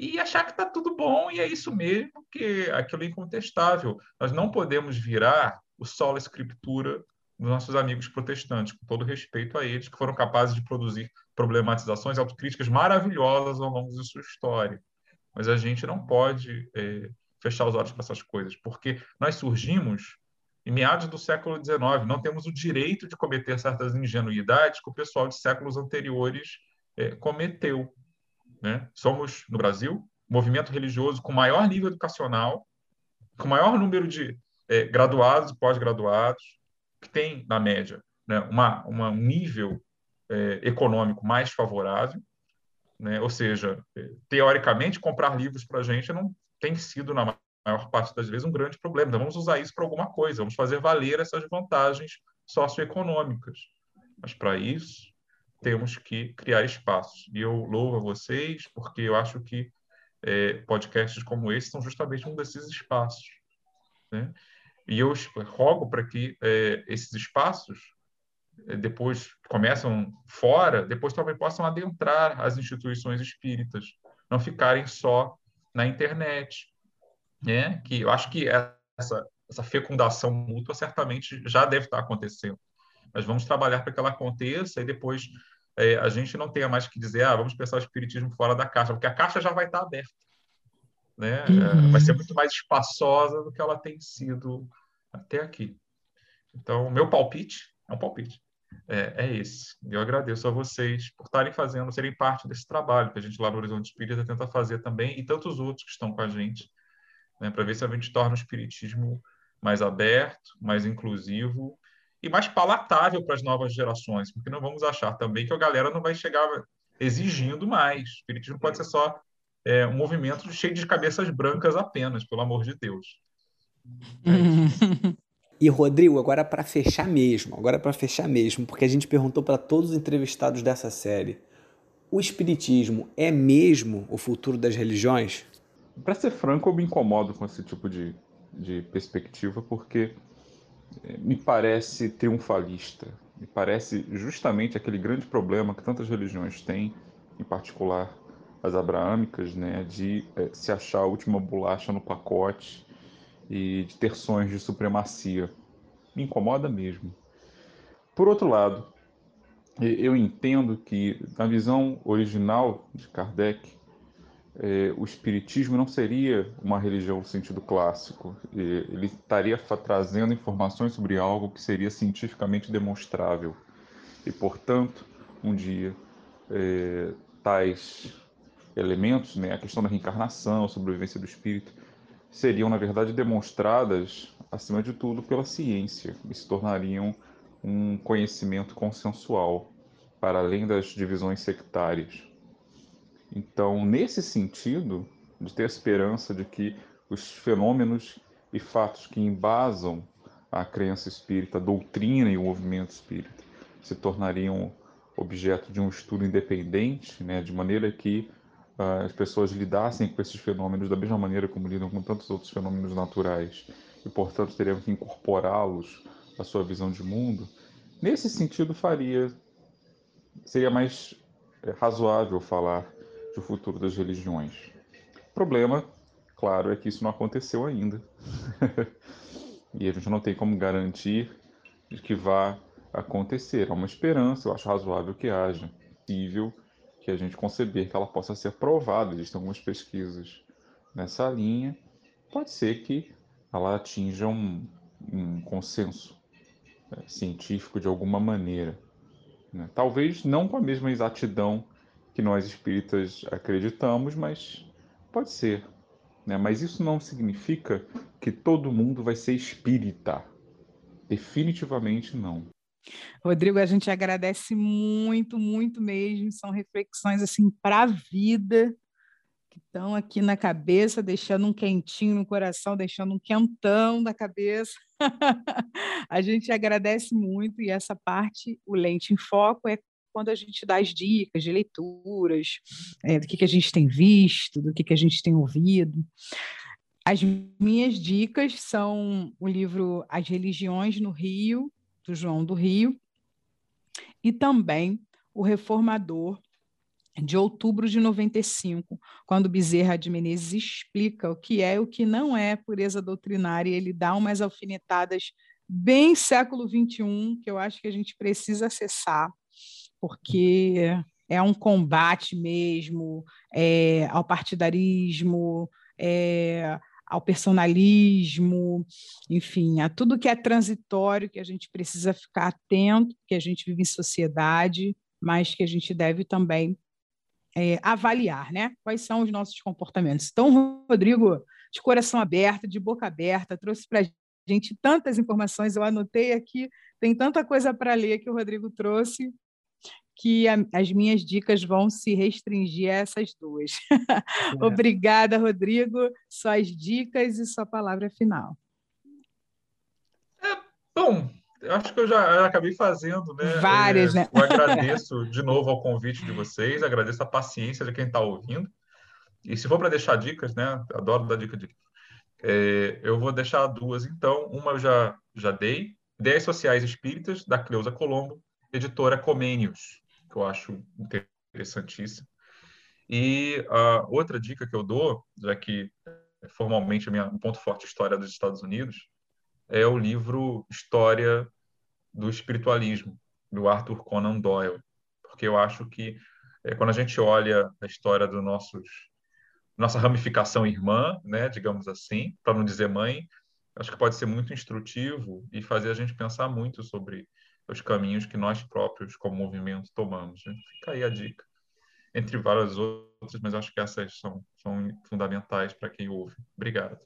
e achar que está tudo bom e é isso mesmo, que aquilo é incontestável. Nós não podemos virar o solo escritura dos nossos amigos protestantes, com todo respeito a eles, que foram capazes de produzir problematizações autocríticas maravilhosas ao longo de sua história. Mas a gente não pode é, fechar os olhos para essas coisas, porque nós surgimos em meados do século XIX, não temos o direito de cometer certas ingenuidades que o pessoal de séculos anteriores é, cometeu. Né? Somos, no Brasil, movimento religioso com maior nível educacional, com maior número de é, graduados e pós-graduados, que tem, na média, né, uma, um nível é, econômico mais favorável. Né? Ou seja, é, teoricamente, comprar livros para a gente não tem sido, na maior parte das vezes, um grande problema. Então, vamos usar isso para alguma coisa, vamos fazer valer essas vantagens socioeconômicas. Mas, para isso, temos que criar espaços. E eu louvo a vocês, porque eu acho que é, podcasts como esse são justamente um desses espaços. Né? E eu rogo para que é, esses espaços é, depois começam fora, depois também possam adentrar as instituições espíritas, não ficarem só na internet, né? Que eu acho que essa essa fecundação mútua certamente já deve estar acontecendo. Mas vamos trabalhar para que ela aconteça e depois é, a gente não tenha mais que dizer, ah, vamos pensar o espiritismo fora da caixa, porque a caixa já vai estar aberta. Né? É, uhum. Vai ser muito mais espaçosa do que ela tem sido até aqui. Então, o meu palpite é um palpite. É, é esse. Eu agradeço a vocês por estarem fazendo, serem parte desse trabalho que a gente lá no Horizonte Espírita tenta fazer também, e tantos outros que estão com a gente, né, para ver se a gente torna o espiritismo mais aberto, mais inclusivo e mais palatável para as novas gerações, porque não vamos achar também que a galera não vai chegar exigindo mais. O espiritismo pode ser só é, um movimento cheio de cabeças brancas apenas, pelo amor de Deus. É e Rodrigo, agora para fechar mesmo, agora para fechar mesmo, porque a gente perguntou para todos os entrevistados dessa série, o espiritismo é mesmo o futuro das religiões? Para ser franco, eu me incomodo com esse tipo de, de perspectiva, porque eh, me parece triunfalista, me parece justamente aquele grande problema que tantas religiões têm, em particular as abraâmicas, né, de é, se achar a última bolacha no pacote e de ter sonhos de supremacia. Me incomoda mesmo. Por outro lado, eu entendo que, na visão original de Kardec, é, o espiritismo não seria uma religião no sentido clássico. Ele estaria trazendo informações sobre algo que seria cientificamente demonstrável. E, portanto, um dia, é, tais elementos, né, a questão da reencarnação, a sobrevivência do espírito, seriam, na verdade, demonstradas, acima de tudo, pela ciência e se tornariam um conhecimento consensual, para além das divisões sectárias. Então, nesse sentido, de ter esperança de que os fenômenos e fatos que embasam a crença espírita, a doutrina e o movimento espírita, se tornariam objeto de um estudo independente, né, de maneira que uh, as pessoas lidassem com esses fenômenos da mesma maneira como lidam com tantos outros fenômenos naturais e, portanto, teriam que incorporá-los à sua visão de mundo. Nesse sentido, faria seria mais é, razoável falar do futuro das religiões. O problema, claro, é que isso não aconteceu ainda. e a gente não tem como garantir de que vá acontecer. Há uma esperança, eu acho razoável que haja. Possível que a gente conceber que ela possa ser provada. Existem algumas pesquisas nessa linha. Pode ser que ela atinja um, um consenso né, científico de alguma maneira. Né? Talvez não com a mesma exatidão que nós espíritas acreditamos, mas pode ser. Né? Mas isso não significa que todo mundo vai ser espírita. Definitivamente não. Rodrigo, a gente agradece muito, muito mesmo. São reflexões assim para a vida que estão aqui na cabeça, deixando um quentinho no coração, deixando um quentão na cabeça. a gente agradece muito e essa parte, o Lente em Foco, é quando a gente dá as dicas de leituras, é, do que, que a gente tem visto, do que, que a gente tem ouvido. As minhas dicas são o livro As Religiões no Rio, do João do Rio, e também O Reformador, de outubro de 95, quando Bezerra de Menezes explica o que é e o que não é pureza doutrinária, e ele dá umas alfinetadas bem século XXI, que eu acho que a gente precisa acessar, porque é um combate mesmo é, ao partidarismo, é, ao personalismo, enfim, a tudo que é transitório, que a gente precisa ficar atento, que a gente vive em sociedade, mas que a gente deve também é, avaliar, né? Quais são os nossos comportamentos. Então, Rodrigo, de coração aberto, de boca aberta, trouxe para a gente tantas informações, eu anotei aqui, tem tanta coisa para ler que o Rodrigo trouxe, que a, as minhas dicas vão se restringir a essas duas. É. Obrigada, Rodrigo. Suas dicas e sua palavra final. É, bom, acho que eu já, eu acabei fazendo, né? Várias, é, né? Eu agradeço de novo ao convite de vocês, agradeço a paciência de quem está ouvindo. E se for para deixar dicas, né? Adoro dar dica de. É, eu vou deixar duas, então. Uma eu já, já dei. Ideias Sociais Espíritas, da Cleusa Colombo, editora Comênios, que eu acho interessantíssima. E a outra dica que eu dou, já que formalmente a minha, um ponto forte história dos Estados Unidos, é o livro História do Espiritualismo, do Arthur Conan Doyle, porque eu acho que é, quando a gente olha a história do nossos nossa ramificação irmã, né, digamos assim, para não dizer mãe, acho que pode ser muito instrutivo e fazer a gente pensar muito sobre os caminhos que nós próprios, como movimento, tomamos. Né? Fica aí a dica, entre várias outras, mas acho que essas são, são fundamentais para quem ouve. Obrigado.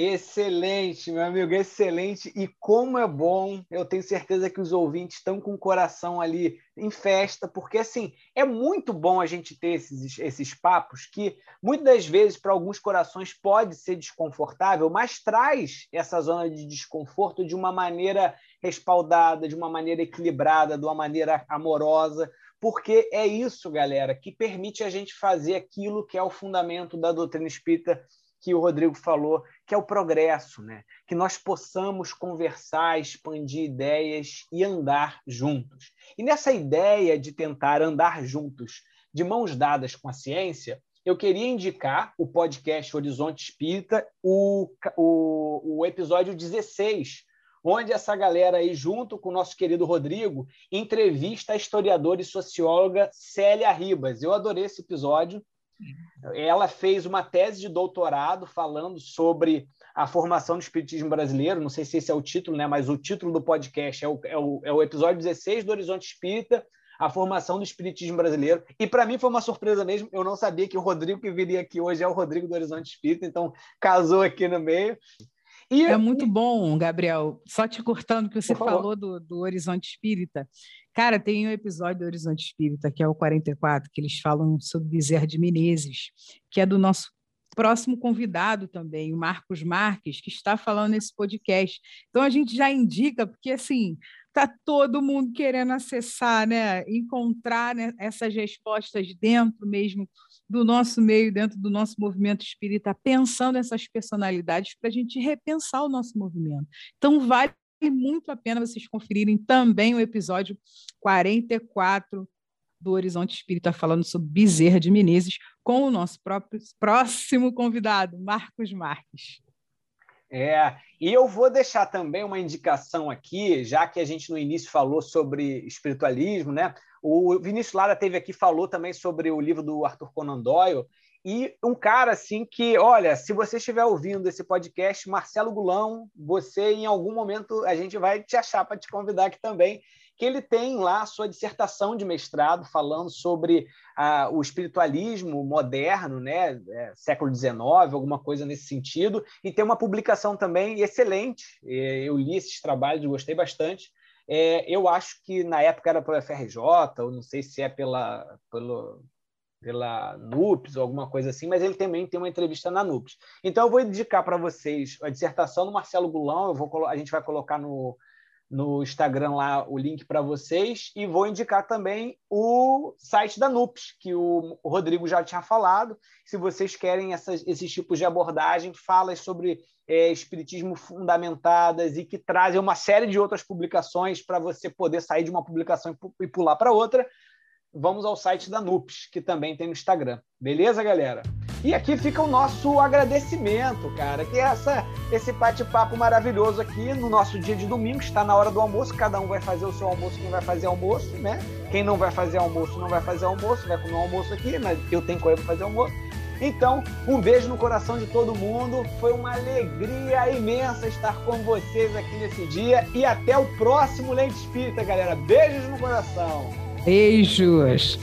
Excelente, meu amigo, excelente. E como é bom, eu tenho certeza que os ouvintes estão com o coração ali em festa, porque assim, é muito bom a gente ter esses, esses papos que muitas das vezes para alguns corações pode ser desconfortável, mas traz essa zona de desconforto de uma maneira respaldada, de uma maneira equilibrada, de uma maneira amorosa, porque é isso, galera, que permite a gente fazer aquilo que é o fundamento da doutrina espírita que o Rodrigo falou, que é o progresso, né? que nós possamos conversar, expandir ideias e andar juntos. E nessa ideia de tentar andar juntos, de mãos dadas com a ciência, eu queria indicar o podcast Horizonte Espírita, o, o, o episódio 16, onde essa galera aí, junto com o nosso querido Rodrigo, entrevista a historiadora e socióloga Célia Ribas. Eu adorei esse episódio, ela fez uma tese de doutorado falando sobre a formação do espiritismo brasileiro. Não sei se esse é o título, né? mas o título do podcast é o, é o, é o episódio 16 do Horizonte Espírita, a formação do espiritismo brasileiro. E para mim foi uma surpresa mesmo. Eu não sabia que o Rodrigo que viria aqui hoje é o Rodrigo do Horizonte Espírita, então casou aqui no meio. E, é muito bom, Gabriel. Só te cortando que você falou do, do Horizonte Espírita. Cara, tem um episódio do Horizonte Espírita, que é o 44, que eles falam sobre Bezerra de Menezes, que é do nosso próximo convidado também, o Marcos Marques, que está falando nesse podcast. Então a gente já indica, porque assim, está todo mundo querendo acessar, né? encontrar né, essas respostas dentro mesmo do nosso meio, dentro do nosso movimento espírita, pensando essas personalidades para a gente repensar o nosso movimento. Então, vale muito a pena vocês conferirem também o episódio 44 do Horizonte Espírita, falando sobre Bezerra de Menezes, com o nosso próprio, próximo convidado, Marcos Marques. É, e eu vou deixar também uma indicação aqui, já que a gente no início falou sobre espiritualismo, né? O Vinícius Lara teve aqui falou também sobre o livro do Arthur Conan Doyle e um cara assim que, olha, se você estiver ouvindo esse podcast, Marcelo Gulão, você em algum momento a gente vai te achar para te convidar aqui também, que ele tem lá a sua dissertação de mestrado falando sobre ah, o espiritualismo moderno, né, é, século XIX, alguma coisa nesse sentido, e tem uma publicação também excelente. Eu li esses trabalhos, gostei bastante, é, eu acho que na época era pela FRJ, ou não sei se é pela, pelo, pela NUPS ou alguma coisa assim, mas ele também tem uma entrevista na NUPS. Então eu vou indicar para vocês a dissertação do Marcelo Gulão, eu vou, a gente vai colocar no, no Instagram lá o link para vocês e vou indicar também o site da NUPS, que o Rodrigo já tinha falado. Se vocês querem essas, esses tipos de abordagem, falas sobre é, espiritismo fundamentadas e que trazem uma série de outras publicações para você poder sair de uma publicação e pular para outra, vamos ao site da NUPS, que também tem no Instagram. Beleza, galera? E aqui fica o nosso agradecimento, cara, que essa, esse bate-papo maravilhoso aqui no nosso dia de domingo, está na hora do almoço, cada um vai fazer o seu almoço, quem vai fazer almoço, né? Quem não vai fazer almoço, não vai fazer almoço, vai comer almoço aqui, mas eu tenho coisa para fazer almoço. Então, um beijo no coração de todo mundo. Foi uma alegria imensa estar com vocês aqui nesse dia. E até o próximo Lente Espírita, galera. Beijos no coração. Beijos.